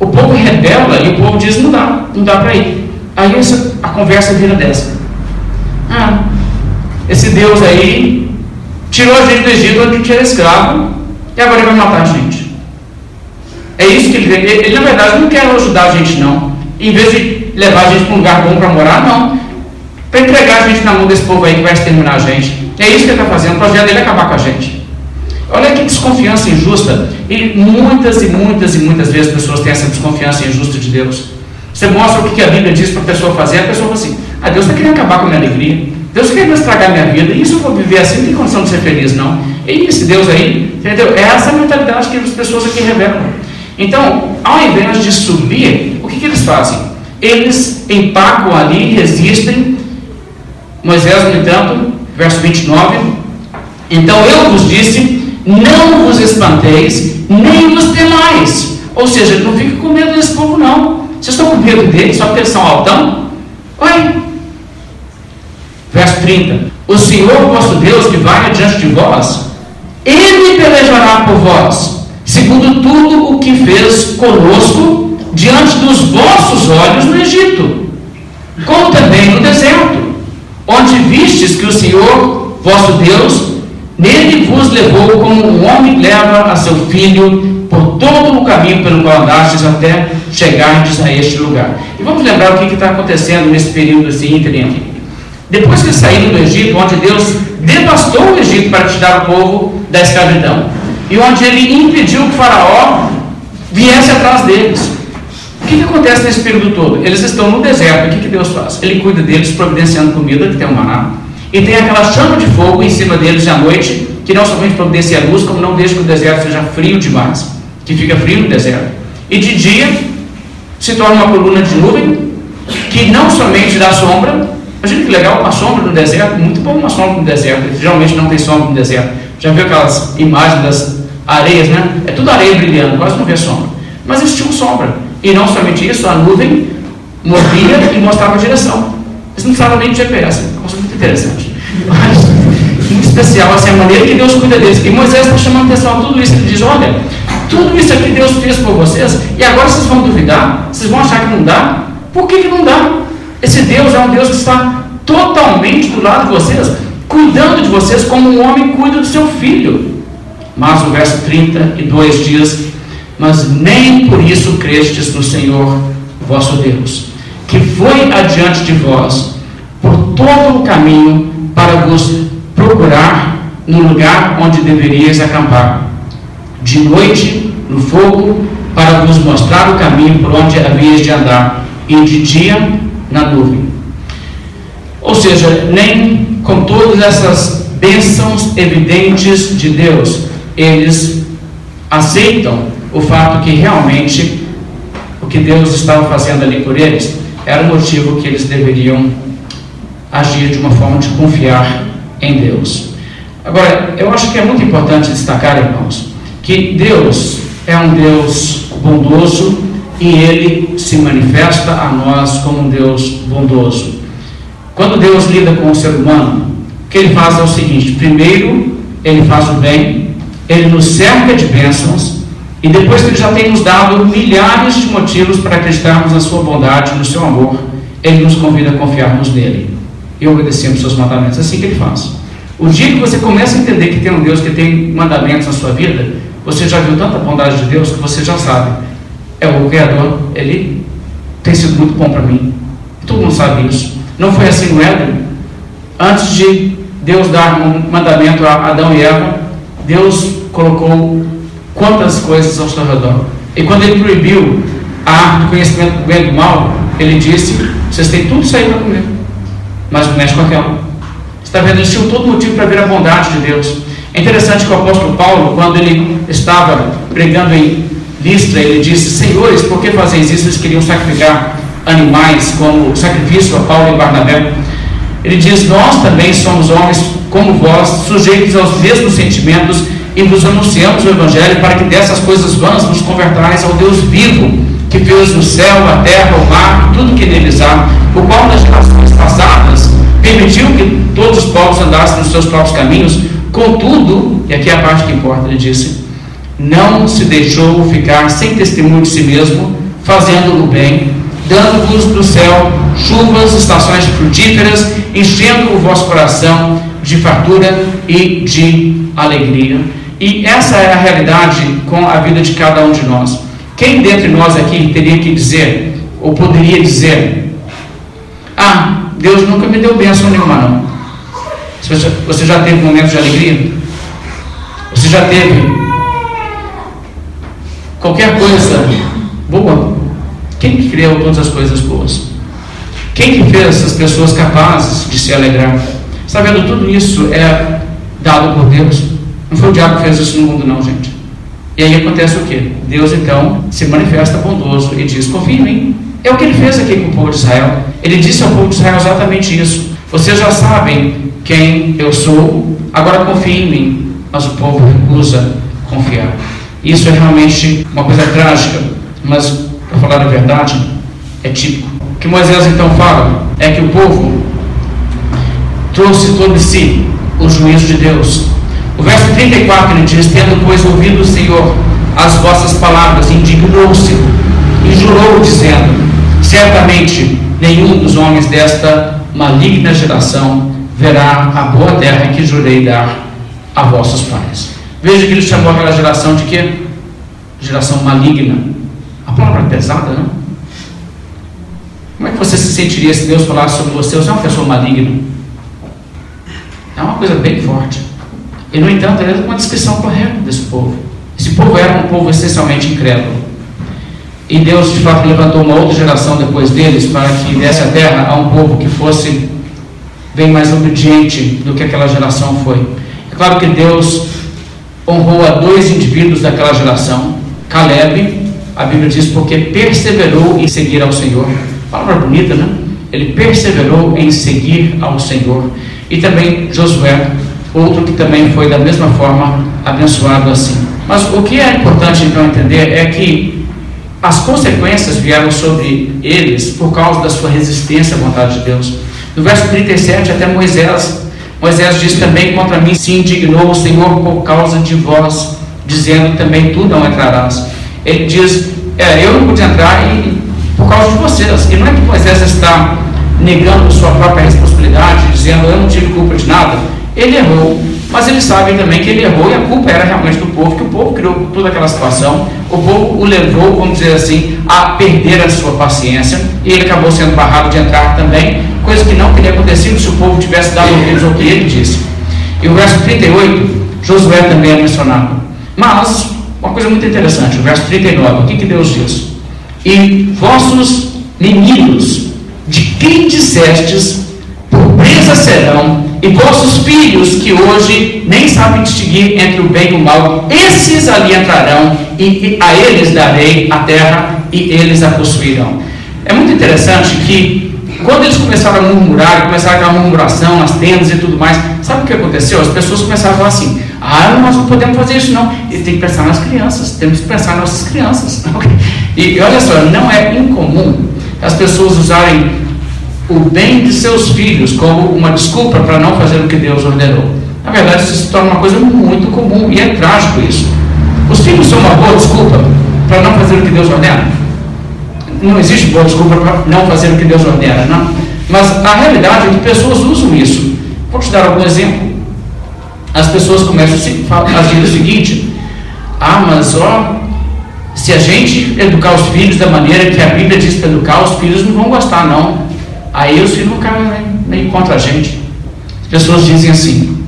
o povo rebela e o povo diz: não dá, não dá para ir. Aí essa, a conversa vira dessa. Ah, esse Deus aí tirou a gente do Egito onde a gente era escravo e agora ele vai matar a gente. É isso que ele vê. Ele, ele, na verdade, não quer ajudar a gente, não. Em vez de levar a gente para um lugar bom para morar, não. Para entregar a gente na mão desse povo aí que vai exterminar a gente. É isso que ele está fazendo. O projeto dele é acabar com a gente. Olha que desconfiança injusta. E muitas e muitas e muitas vezes pessoas têm essa desconfiança injusta de Deus. Você mostra o que a Bíblia diz para a pessoa fazer, a pessoa fala assim: ah, Deus está querendo acabar com a minha alegria. Deus quer estragar a minha vida. E isso eu vou viver assim, não tem condição de ser feliz, não. E esse Deus aí, entendeu? É essa mentalidade que as pessoas aqui revelam. Então, ao invés de subir, o que, que eles fazem? Eles empacam ali, resistem. Moisés, no entanto, verso 29. Então eu vos disse: não vos espanteis, nem vos temais. Ou seja, não fique com medo desse povo, não. Vocês estão com medo deles só porque eles são altão? Oi. Verso 30. O Senhor vosso Deus que vai adiante de vós, Ele pelejará por vós, segundo tudo o que fez conosco diante dos vossos olhos no Egito, como também no deserto, onde vistes que o Senhor vosso Deus Nele vos levou como um homem leva a seu filho por todo o caminho pelo qual andastes até chegardes a este lugar. E vamos lembrar o que está acontecendo nesse período assim, aqui. Depois que saíram do Egito, onde Deus devastou o Egito para tirar o povo da escravidão, e onde ele impediu que o Faraó viesse atrás deles. O que, que acontece nesse período todo? Eles estão no deserto, o que, que Deus faz? Ele cuida deles, providenciando comida, que tem um maná e tem aquela chama de fogo em cima deles à noite, que não somente providencia a luz, como não deixa que o deserto seja frio demais, que fica frio no deserto. E de dia se torna uma coluna de nuvem, que não somente dá sombra, imagina que legal uma sombra no deserto, muito bom uma sombra no deserto, geralmente não tem sombra no deserto. Já viu aquelas imagens das areias, né? É tudo areia brilhando, quase não vê sombra. Mas eles tinham sombra. E não somente isso, a nuvem movia e mostrava a direção. Eles não precisavam nem de GPS, é uma coisa muito interessante. Mas, muito especial, assim, a maneira que Deus cuida deles. E Moisés está chamando atenção a tudo isso. Ele diz: Olha, tudo isso aqui Deus fez por vocês, e agora vocês vão duvidar? Vocês vão achar que não dá? Por que, que não dá? Esse Deus é um Deus que está totalmente do lado de vocês, cuidando de vocês como um homem cuida do seu filho. Mas o verso 32 diz: Mas nem por isso crestes no Senhor vosso Deus que foi adiante de vós por todo o caminho para vos procurar no lugar onde deveríeis acampar, de noite no fogo, para vos mostrar o caminho por onde havíeis de andar, e de dia na nuvem. Ou seja, nem com todas essas bênçãos evidentes de Deus, eles aceitam o fato que realmente o que Deus estava fazendo ali por eles era o motivo que eles deveriam agir de uma forma de confiar em Deus. Agora, eu acho que é muito importante destacar, irmãos, que Deus é um Deus bondoso e ele se manifesta a nós como um Deus bondoso. Quando Deus lida com o ser humano, o que ele faz é o seguinte: primeiro, ele faz o bem, ele nos cerca de bênçãos, e depois que Ele já tem nos dado milhares de motivos para acreditarmos na Sua bondade, no Seu amor, Ele nos convida a confiarmos nele e obedecermos Seus mandamentos. É assim que Ele faz. O dia que você começa a entender que tem um Deus que tem mandamentos na sua vida, você já viu tanta bondade de Deus que você já sabe. É o Criador, Ele tem sido muito bom para mim. Todo mundo sabe isso. Não foi assim no Éden? Antes de Deus dar um mandamento a Adão e Eva, Deus colocou quantas coisas ao seu redor. E quando ele proibiu a árvore do conhecimento do bem e do mal, ele disse: vocês têm tudo isso aí para comer, mas não mexe com aquela. Está vendo? Eles tinham todo motivo para ver a bondade de Deus. É interessante que o apóstolo Paulo, quando ele estava pregando em Listra, ele disse: Senhores, por que fazeis isso? Eles queriam sacrificar animais como sacrifício a Paulo e Barnabé. Ele diz: Nós também somos homens como vós, sujeitos aos mesmos sentimentos e vos anunciamos o Evangelho para que dessas coisas vãs nos convertais ao Deus vivo, que fez o céu, a terra, o mar e tudo que neles há, o qual nas gerações passadas permitiu que todos os povos andassem nos seus próprios caminhos, contudo, e aqui é a parte que importa, ele disse, não se deixou ficar sem testemunho de si mesmo, fazendo o bem, dando-vos do céu chuvas, estações frutíferas, enchendo o vosso coração de fartura e de alegria. E essa é a realidade com a vida de cada um de nós. Quem dentre nós aqui teria que dizer, ou poderia dizer, ah, Deus nunca me deu bênção nenhuma, não. Você já teve momentos de alegria? Você já teve qualquer coisa boa? Quem que criou todas as coisas boas? Quem que fez essas pessoas capazes de se alegrar? Está vendo? Tudo isso é dado por Deus. Não foi o diabo que fez isso no mundo, não, gente. E aí acontece o quê? Deus então se manifesta bondoso e diz: confia em mim. É o que ele fez aqui com o povo de Israel. Ele disse ao povo de Israel exatamente isso. Vocês já sabem quem eu sou, agora confiem em mim. Mas o povo recusa confiar. Isso é realmente uma coisa trágica, mas, para falar a verdade, é típico. O que Moisés então fala é que o povo trouxe sobre si o juízo de Deus. O verso 34 ele diz: Tendo, pois, ouvido o Senhor as vossas palavras, indignou-se e jurou, dizendo: Certamente nenhum dos homens desta maligna geração verá a boa terra que jurei dar a vossos pais. Veja que ele chamou aquela geração de quê? Geração maligna. A palavra é pesada, não? Como é que você se sentiria se Deus falasse sobre você? Você é uma pessoa maligna. É uma coisa bem forte. E, no entanto, ele é uma descrição correta desse povo. Esse povo era um povo essencialmente incrédulo. E Deus, de fato, levantou uma outra geração depois deles para que desse a terra a um povo que fosse bem mais obediente do que aquela geração foi. É claro que Deus honrou a dois indivíduos daquela geração. Caleb, a Bíblia diz, porque perseverou em seguir ao Senhor. Palavra bonita, né? Ele perseverou em seguir ao Senhor. E também Josué, outro que também foi da mesma forma abençoado assim. Mas o que é importante então entender é que as consequências vieram sobre eles por causa da sua resistência à vontade de Deus. No verso 37, até Moisés, Moisés diz também: Contra mim se indignou o Senhor por causa de vós, dizendo também tu não entrarás. Ele diz: é, Eu não pude entrar e, por causa de vocês. E não é que Moisés está negando sua própria responsabilidade, dizendo: Eu não tive culpa de nada. Ele errou, mas eles sabem também que ele errou e a culpa era realmente do povo, que o povo criou toda aquela situação, o povo o levou, vamos dizer assim, a perder a sua paciência e ele acabou sendo barrado de entrar também, coisa que não teria acontecido se o povo tivesse dado ouvidos ao que ele disse. E o verso 38, Josué também é mencionado. Mas, uma coisa muito interessante, o verso 39, o que, que Deus diz? E vossos meninos, de quem dissestes, pobreza serão e vossos filhos, que hoje nem sabem distinguir entre o bem e o mal, esses ali entrarão, e a eles darei a terra, e eles a possuirão. É muito interessante que, quando eles começaram a murmurar, começaram aquela murmuração nas tendas e tudo mais, sabe o que aconteceu? As pessoas começaram a falar assim: ah, nós não podemos fazer isso, não. E tem que pensar nas crianças, temos que pensar nas nossas crianças. e olha só, não é incomum as pessoas usarem o bem de seus filhos como uma desculpa para não fazer o que Deus ordenou. Na verdade, isso se torna uma coisa muito comum e é trágico isso. Os filhos são uma boa desculpa para não fazer o que Deus ordena? Não existe boa desculpa para não fazer o que Deus ordena, não. Mas a realidade é que pessoas usam isso. Vou te dar algum exemplo. As pessoas começam a dizer o seguinte: ah, mas ó, se a gente educar os filhos da maneira que a Bíblia diz para educar, os filhos não vão gostar, não. Aí os filhos ficam meio contra a gente. As pessoas dizem assim: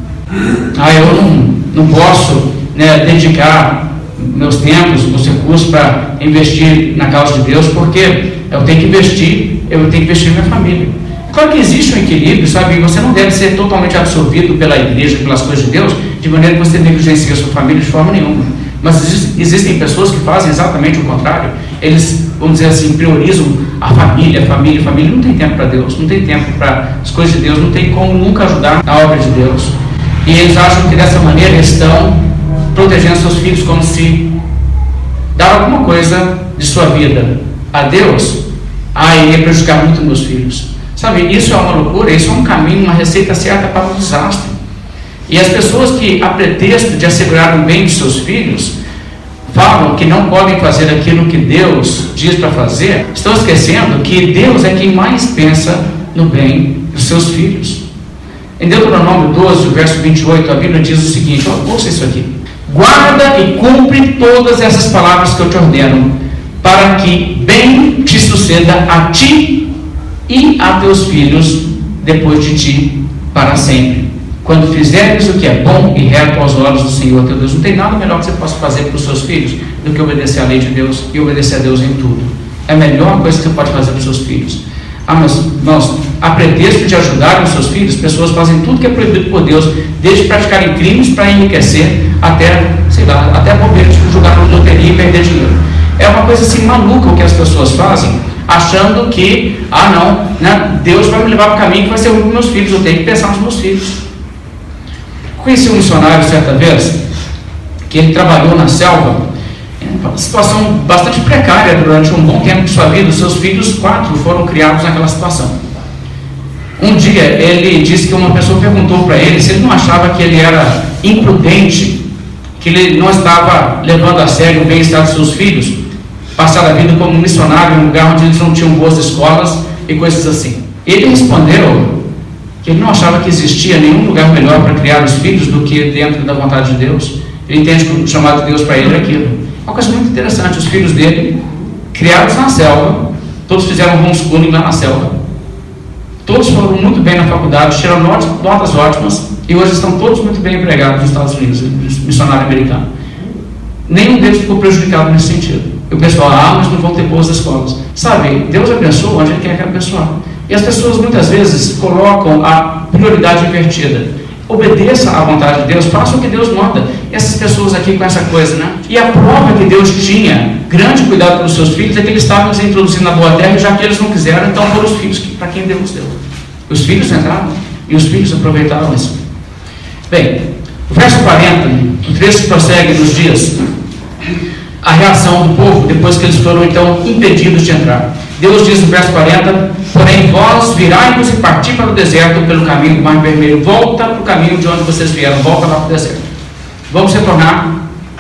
ah, eu não, não posso né, dedicar meus tempos, meus recursos para investir na causa de Deus, porque eu tenho que investir, eu tenho que investir na minha família. Claro que existe um equilíbrio, sabe? Você não deve ser totalmente absorvido pela igreja, pelas coisas de Deus, de maneira que você negligencie a sua família de forma nenhuma. Mas existem pessoas que fazem exatamente o contrário. Eles, vamos dizer assim, priorizam a família, a família, a família. Não tem tempo para Deus, não tem tempo para as coisas de Deus, não tem como nunca ajudar na obra de Deus. E eles acham que dessa maneira estão protegendo seus filhos como se dar alguma coisa de sua vida a Deus, ah, iria prejudicar muito meus filhos. Sabe, isso é uma loucura, isso é um caminho, uma receita certa para o desastre. E as pessoas que, a pretexto de assegurar o bem de seus filhos, falam que não podem fazer aquilo que Deus diz para fazer, estão esquecendo que Deus é quem mais pensa no bem dos seus filhos. Em Deuteronômio 12, verso 28, a Bíblia diz o seguinte: ó, ouça isso aqui. Guarda e cumpre todas essas palavras que eu te ordeno, para que bem te suceda a ti e a teus filhos depois de ti para sempre. Quando fizeres o que é bom e reto aos olhos do Senhor teu Deus, não tem nada melhor que você possa fazer para os seus filhos do que obedecer à lei de Deus e obedecer a Deus em tudo. É a melhor coisa que você pode fazer para os seus filhos. Ah, mas nós, a pretexto de ajudar os seus filhos, pessoas fazem tudo que é proibido por Deus, desde praticarem crimes para enriquecer, até, sei lá, até bobeira de jogar no loteria e perder dinheiro. É uma coisa assim maluca o que as pessoas fazem, achando que, ah não, né, Deus vai me levar para o caminho que vai ser ruim para meus filhos, eu tenho que pensar nos meus filhos. Conheci um missionário certa vez, que ele trabalhou na selva, uma situação bastante precária durante um bom tempo de sua vida. Os seus filhos, quatro, foram criados naquela situação. Um dia ele disse que uma pessoa perguntou para ele se ele não achava que ele era imprudente, que ele não estava levando a sério o bem-estar dos seus filhos, passar a vida como missionário em um lugar onde eles não tinham boas escolas e coisas assim. Ele respondeu que ele não achava que existia nenhum lugar melhor para criar os filhos do que dentro da vontade de Deus. Ele entende que o chamado de Deus para ele é aquilo. Uma coisa muito interessante, os filhos dele, criados na selva, todos fizeram homeschooling lá na selva. Todos foram muito bem na faculdade, tiraram notas ótimas e hoje estão todos muito bem empregados nos Estados Unidos, missionário americano. Nenhum deles ficou prejudicado nesse sentido. E o pessoal, ah, mas não vão ter boas escolas. Sabe, Deus abençoa onde Ele quer que abençoar. E as pessoas muitas vezes colocam a prioridade invertida. Obedeça à vontade de Deus, faça o que Deus manda. Essas pessoas aqui com essa coisa, né? E a prova que Deus tinha grande cuidado com os seus filhos é que eles estavam os introduzindo na boa terra, já que eles não quiseram, então foram os filhos para quem Deus deu. Os filhos entraram e os filhos aproveitaram isso. Bem, o verso 40, o trecho prossegue nos dias a reação do povo depois que eles foram então impedidos de entrar. Deus diz no verso 40: Porém, vós virai-vos e parti para o deserto pelo caminho do Mar Vermelho. Volta para o caminho de onde vocês vieram, volta lá para o deserto. Vamos retornar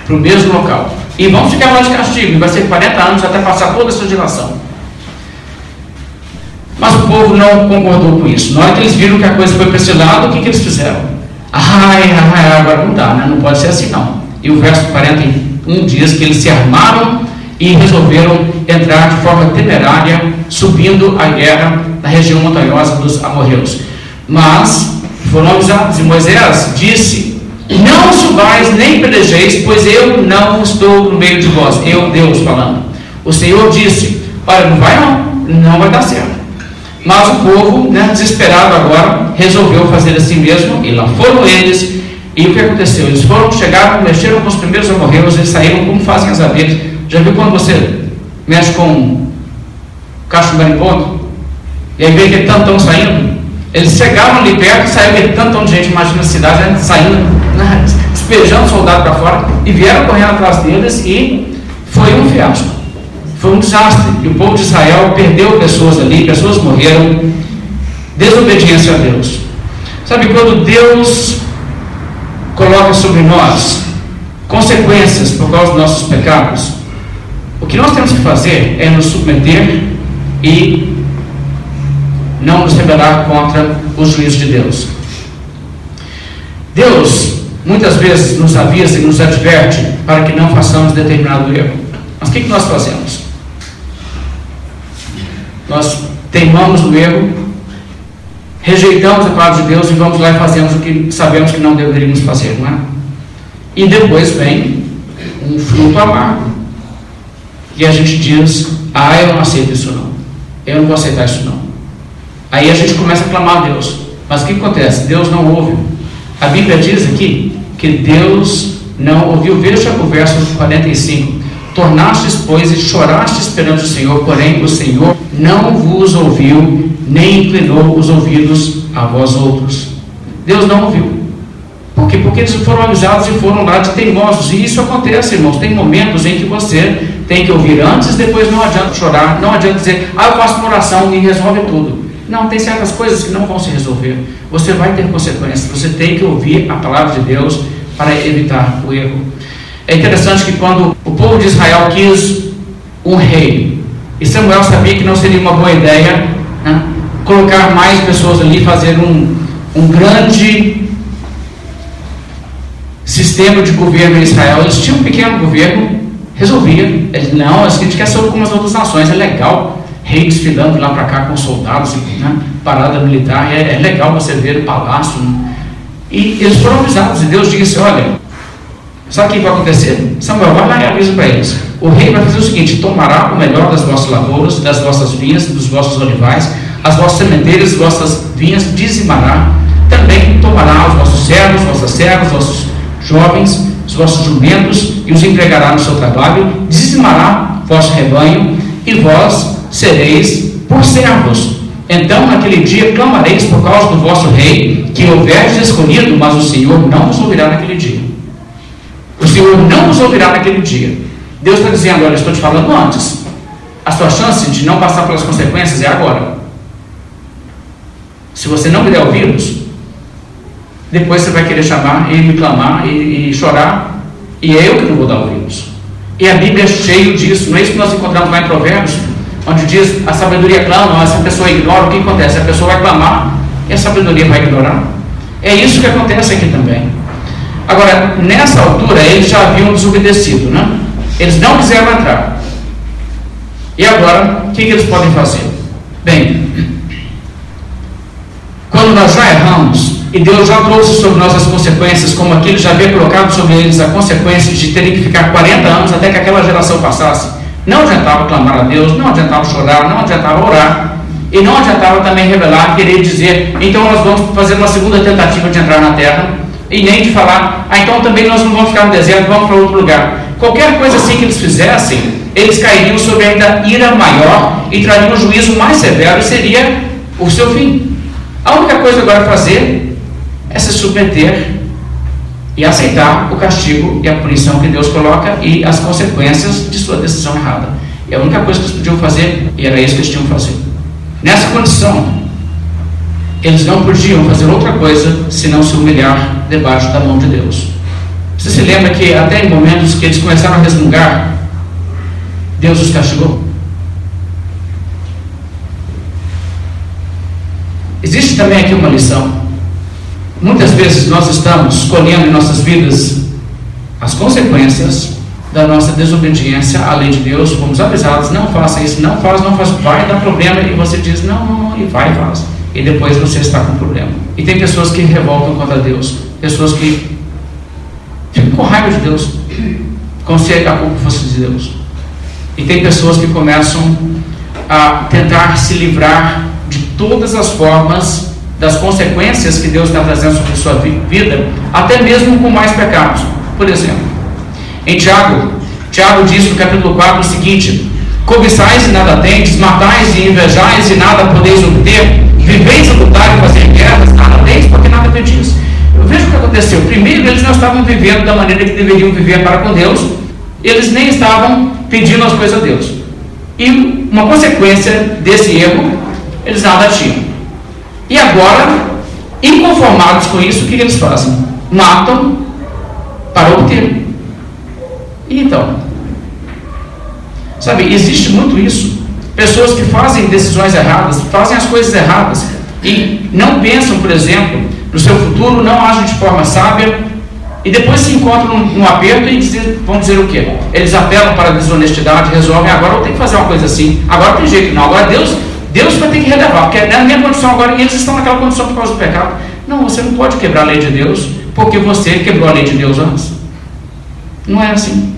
para o mesmo local. E vamos ficar lá de castigo. Vai ser 40 anos até passar toda essa geração. Mas o povo não concordou com isso. Na hora que eles viram que a coisa foi para esse lado, o que, que eles fizeram? Ai, ai, agora não dá, né? não pode ser assim não. E o verso 41 diz que eles se armaram e resolveram entrar de forma temerária, subindo a guerra na região montanhosa dos amorreus. Mas foram avisados, e Moisés disse: Não subais nem pelejeis, pois eu não estou no meio de vós. Eu, Deus, falando. O Senhor disse: Olha, não vai não, não vai dar certo. Mas o povo, né, desesperado agora, resolveu fazer assim mesmo, e lá foram eles. E o que aconteceu? Eles foram, chegaram, mexeram com os primeiros amorreus, eles saíram como fazem as abelhas já viu quando você mexe com cacho marimbondo? E aí vê aquele tantão saindo? Eles chegaram ali perto e saiu aquele tantão de gente, imagina a cidade, né, saindo, despejando soldado para fora, e vieram correndo atrás deles e foi um fiasco. Foi um desastre. E o povo de Israel perdeu pessoas ali, pessoas morreram. Desobediência a Deus. Sabe quando Deus coloca sobre nós consequências por causa dos nossos pecados? O que nós temos que fazer é nos submeter e não nos rebelar contra os juízos de Deus. Deus muitas vezes nos avisa e nos adverte para que não façamos determinado erro. Mas o que, que nós fazemos? Nós teimamos no erro, rejeitamos a palavra de Deus e vamos lá e fazemos o que sabemos que não deveríamos fazer, não é? E depois vem um fruto amargo. E a gente diz: Ah, eu não aceito isso não. Eu não vou aceitar isso não. Aí a gente começa a clamar a Deus. Mas o que acontece? Deus não ouve. A Bíblia diz aqui que Deus não ouviu. Veja o verso 45. Tornastes, pois, e chorastes perante o Senhor, porém o Senhor não vos ouviu, nem inclinou os ouvidos a vós outros. Deus não ouviu. Por quê? Porque eles foram avisados e foram lá de teimosos. E isso acontece, irmãos. Tem momentos em que você tem que ouvir antes, depois não adianta chorar, não adianta dizer, ah, eu faço uma oração e resolve tudo. Não, tem certas coisas que não vão se resolver. Você vai ter consequências. Você tem que ouvir a palavra de Deus para evitar o erro. É interessante que quando o povo de Israel quis um rei, e Samuel sabia que não seria uma boa ideia né, colocar mais pessoas ali, fazer um, um grande sistema de governo em Israel. Eles tinham um pequeno governo, Resolvia. Ele, não, a gente quer ser como as outras nações, é legal. Rei desfilando lá para cá com soldados, né? parada militar, é, é, legal você ver o palácio. Né? E eles foram avisados, e Deus disse: Olha, sabe o que vai acontecer? Samuel, vai lá e avisa para eles. O rei vai fazer o seguinte: tomará o melhor das vossas lavouras, das vossas vinhas, dos vossos olivais, as vossas sementeiras, as vossas vinhas, dizimará. Também tomará os vossos servos, vossas servas, vossos jovens, os vossos jumentos, e os entregará no seu trabalho, dizimará vosso rebanho, e vós sereis por servos. Então, naquele dia, clamareis por causa do vosso rei, que houverdes escolhido, mas o Senhor não vos ouvirá naquele dia. O Senhor não vos ouvirá naquele dia. Deus está dizendo: Olha, estou te falando antes. A sua chance de não passar pelas consequências é agora. Se você não me der ouvidos, depois você vai querer chamar e me clamar e, e chorar, e é eu que não vou dar ouvidos. E a Bíblia é cheio disso, não é isso que nós encontramos lá em Provérbios, onde diz a sabedoria clama, essa pessoa ignora, o que acontece? A pessoa vai clamar e a sabedoria vai ignorar. É isso que acontece aqui também. Agora, nessa altura, eles já haviam desobedecido, né? Eles não quiseram entrar. E agora, o que, que eles podem fazer? Bem, quando nós já erramos, e Deus já trouxe sobre nós as consequências, como aquilo já havia colocado sobre eles a consequência de terem que ficar 40 anos até que aquela geração passasse. Não adiantava clamar a Deus, não adiantava chorar, não adiantava orar, e não adiantava também revelar, querer dizer, então nós vamos fazer uma segunda tentativa de entrar na terra, e nem de falar, ah, então também nós não vamos ficar no deserto, vamos para outro lugar. Qualquer coisa assim que eles fizessem, eles cairiam sobre ainda ira maior e trariam um juízo mais severo, e seria o seu fim. A única coisa agora a fazer é se submeter e aceitar o castigo e a punição que Deus coloca e as consequências de sua decisão errada. E a única coisa que eles podiam fazer, e era isso que eles tinham que fazer. Nessa condição, eles não podiam fazer outra coisa senão se humilhar debaixo da mão de Deus. Você se lembra que até em momentos que eles começaram a resmungar, Deus os castigou? Existe também aqui uma lição. Muitas vezes nós estamos colhendo em nossas vidas as consequências da nossa desobediência à lei de Deus. Fomos avisados, não faça isso, não faz, não faz, vai dar problema. E você diz, não, não, não, e vai faz. E depois você está com problema. E tem pessoas que revoltam contra Deus, pessoas que ficam com raiva de Deus, como se a culpa fosse de Deus. E tem pessoas que começam a tentar se livrar de todas as formas das consequências que Deus está trazendo sobre sua vida, até mesmo com mais pecados. Por exemplo, em Tiago, Tiago diz no capítulo 4 o seguinte: Cobiçais e nada tendes, matais e invejais e nada podeis obter, viveis a lutar e fazer guerras, nada tendes porque nada pedis. Veja o que aconteceu. Primeiro, eles não estavam vivendo da maneira que deveriam viver para com Deus, eles nem estavam pedindo as coisas a Deus. E uma consequência desse erro, eles nada tinham. E agora, inconformados com isso, o que eles fazem? Matam para obter. E então? Sabe, existe muito isso. Pessoas que fazem decisões erradas, fazem as coisas erradas e não pensam, por exemplo, no seu futuro, não agem de forma sábia e depois se encontram num, num aperto e dizem, vão dizer o quê? Eles apelam para a desonestidade, resolvem, agora eu tenho que fazer uma coisa assim, agora tem jeito, não, agora Deus Deus vai ter que relevar, porque é na minha condição agora, e eles estão naquela condição por causa do pecado. Não, você não pode quebrar a lei de Deus, porque você quebrou a lei de Deus antes. Não é assim.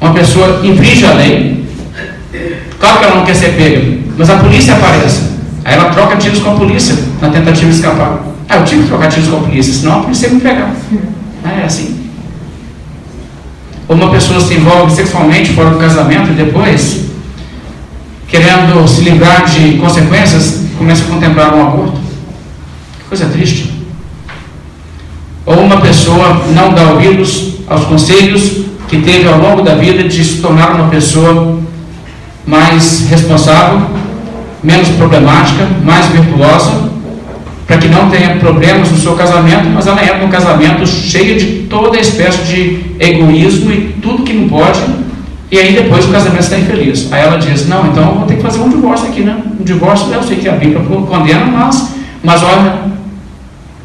Uma pessoa infringe a lei, claro que ela não quer ser pega, mas a polícia aparece. Aí ela troca tiros com a polícia na tentativa de escapar. Ah, eu tive que trocar tiros com a polícia, senão a polícia ia me pegar. É assim. Ou uma pessoa se envolve sexualmente fora do casamento e depois querendo se livrar de consequências, começa a contemplar um aborto. Que coisa triste. Ou uma pessoa não dá ouvidos aos conselhos que teve ao longo da vida de se tornar uma pessoa mais responsável, menos problemática, mais virtuosa, para que não tenha problemas no seu casamento, mas ela entra num casamento cheio de toda espécie de egoísmo e tudo que não pode, e aí depois o casamento está infeliz. Aí ela diz, não, então eu vou ter que fazer um divórcio aqui, né? Um divórcio, eu sei que a Bíblia condena, mas, mas olha,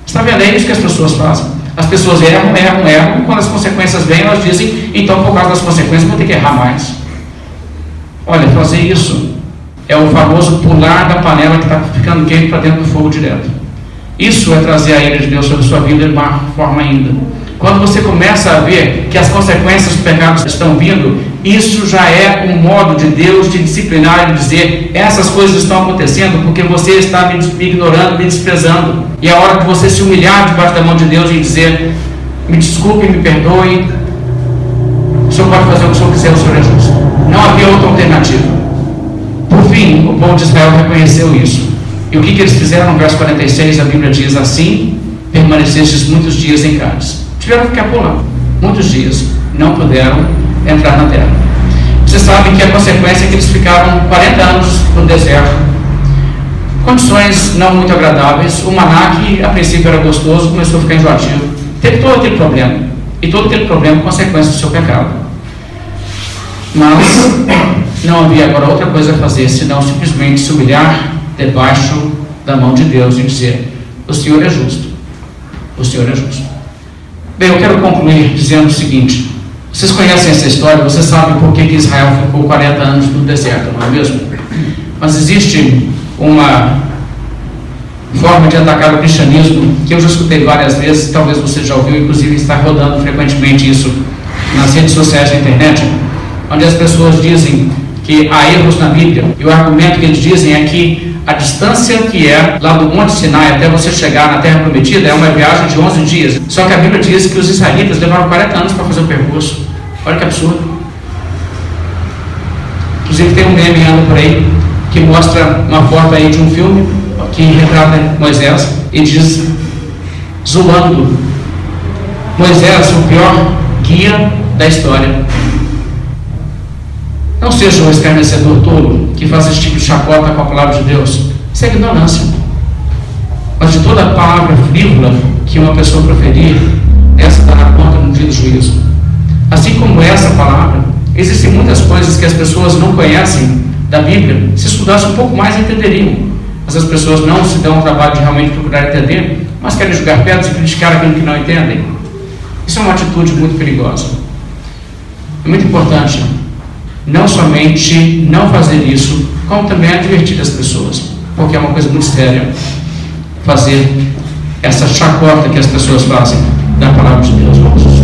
está vendo? É isso que as pessoas fazem. As pessoas erram, erram, erram, quando as consequências vêm, elas dizem, então por causa das consequências vou ter que errar mais. Olha, fazer isso é o famoso pular da panela que está ficando quente para dentro do fogo direto. Isso é trazer a ira de Deus sobre a sua vida de uma forma ainda. Quando você começa a ver que as consequências dos pecados estão vindo, isso já é um modo de Deus de disciplinar e dizer: essas coisas estão acontecendo porque você está me ignorando, me desprezando. E é hora de você se humilhar debaixo da mão de Deus e dizer: me desculpe, me perdoe. O Senhor pode fazer o que o Senhor quiser, o Senhor é justo. Não havia outra alternativa. Por fim, o povo de Israel reconheceu isso. E o que, que eles fizeram? No verso 46, a Bíblia diz assim: permanecestes muitos dias em Cádiz. Tiveram que ficar pulando, muitos dias. Não puderam entrar na terra. Você sabe que a consequência é que eles ficaram 40 anos no deserto. Condições não muito agradáveis. O maná, que a princípio era gostoso, começou a ficar enjoativo. Teve todo aquele problema. E todo aquele problema consequência do seu pecado. Mas não havia agora outra coisa a fazer senão simplesmente se humilhar debaixo da mão de Deus e dizer: O Senhor é justo. O Senhor é justo. Bem, eu quero concluir dizendo o seguinte: vocês conhecem essa história, vocês sabem por que, Israel ficou 40 anos no deserto, não é mesmo? Mas existe uma forma de atacar o cristianismo que eu já escutei várias vezes, talvez você já ouviu, inclusive está rodando frequentemente isso nas redes sociais da internet, onde as pessoas dizem que há erros na Bíblia. E o argumento que eles dizem é que a distância que é lá do Monte Sinai até você chegar na Terra Prometida é uma viagem de 11 dias. Só que a Bíblia diz que os israelitas levaram 40 anos para fazer o percurso. Olha que absurdo. Inclusive tem um meme por aí que mostra uma foto aí de um filme que retrata Moisés e diz zoando Moisés, o pior guia da história. Não seja um escarnecedor tolo que faça esse tipo de chacota com a palavra de Deus. Isso é ignorância. Mas de toda palavra frívola que uma pessoa proferir, essa dará conta no dia do juízo. Assim como essa palavra, existem muitas coisas que as pessoas não conhecem da Bíblia. Se estudassem um pouco mais, entenderiam. Mas as pessoas não se dão o trabalho de realmente procurar entender, mas querem jogar pedras e criticar aquilo que não entendem. Isso é uma atitude muito perigosa. É muito importante não somente não fazer isso, como também advertir as pessoas, porque é uma coisa muito séria fazer essa chacota que as pessoas fazem da palavra de Deus. Vamos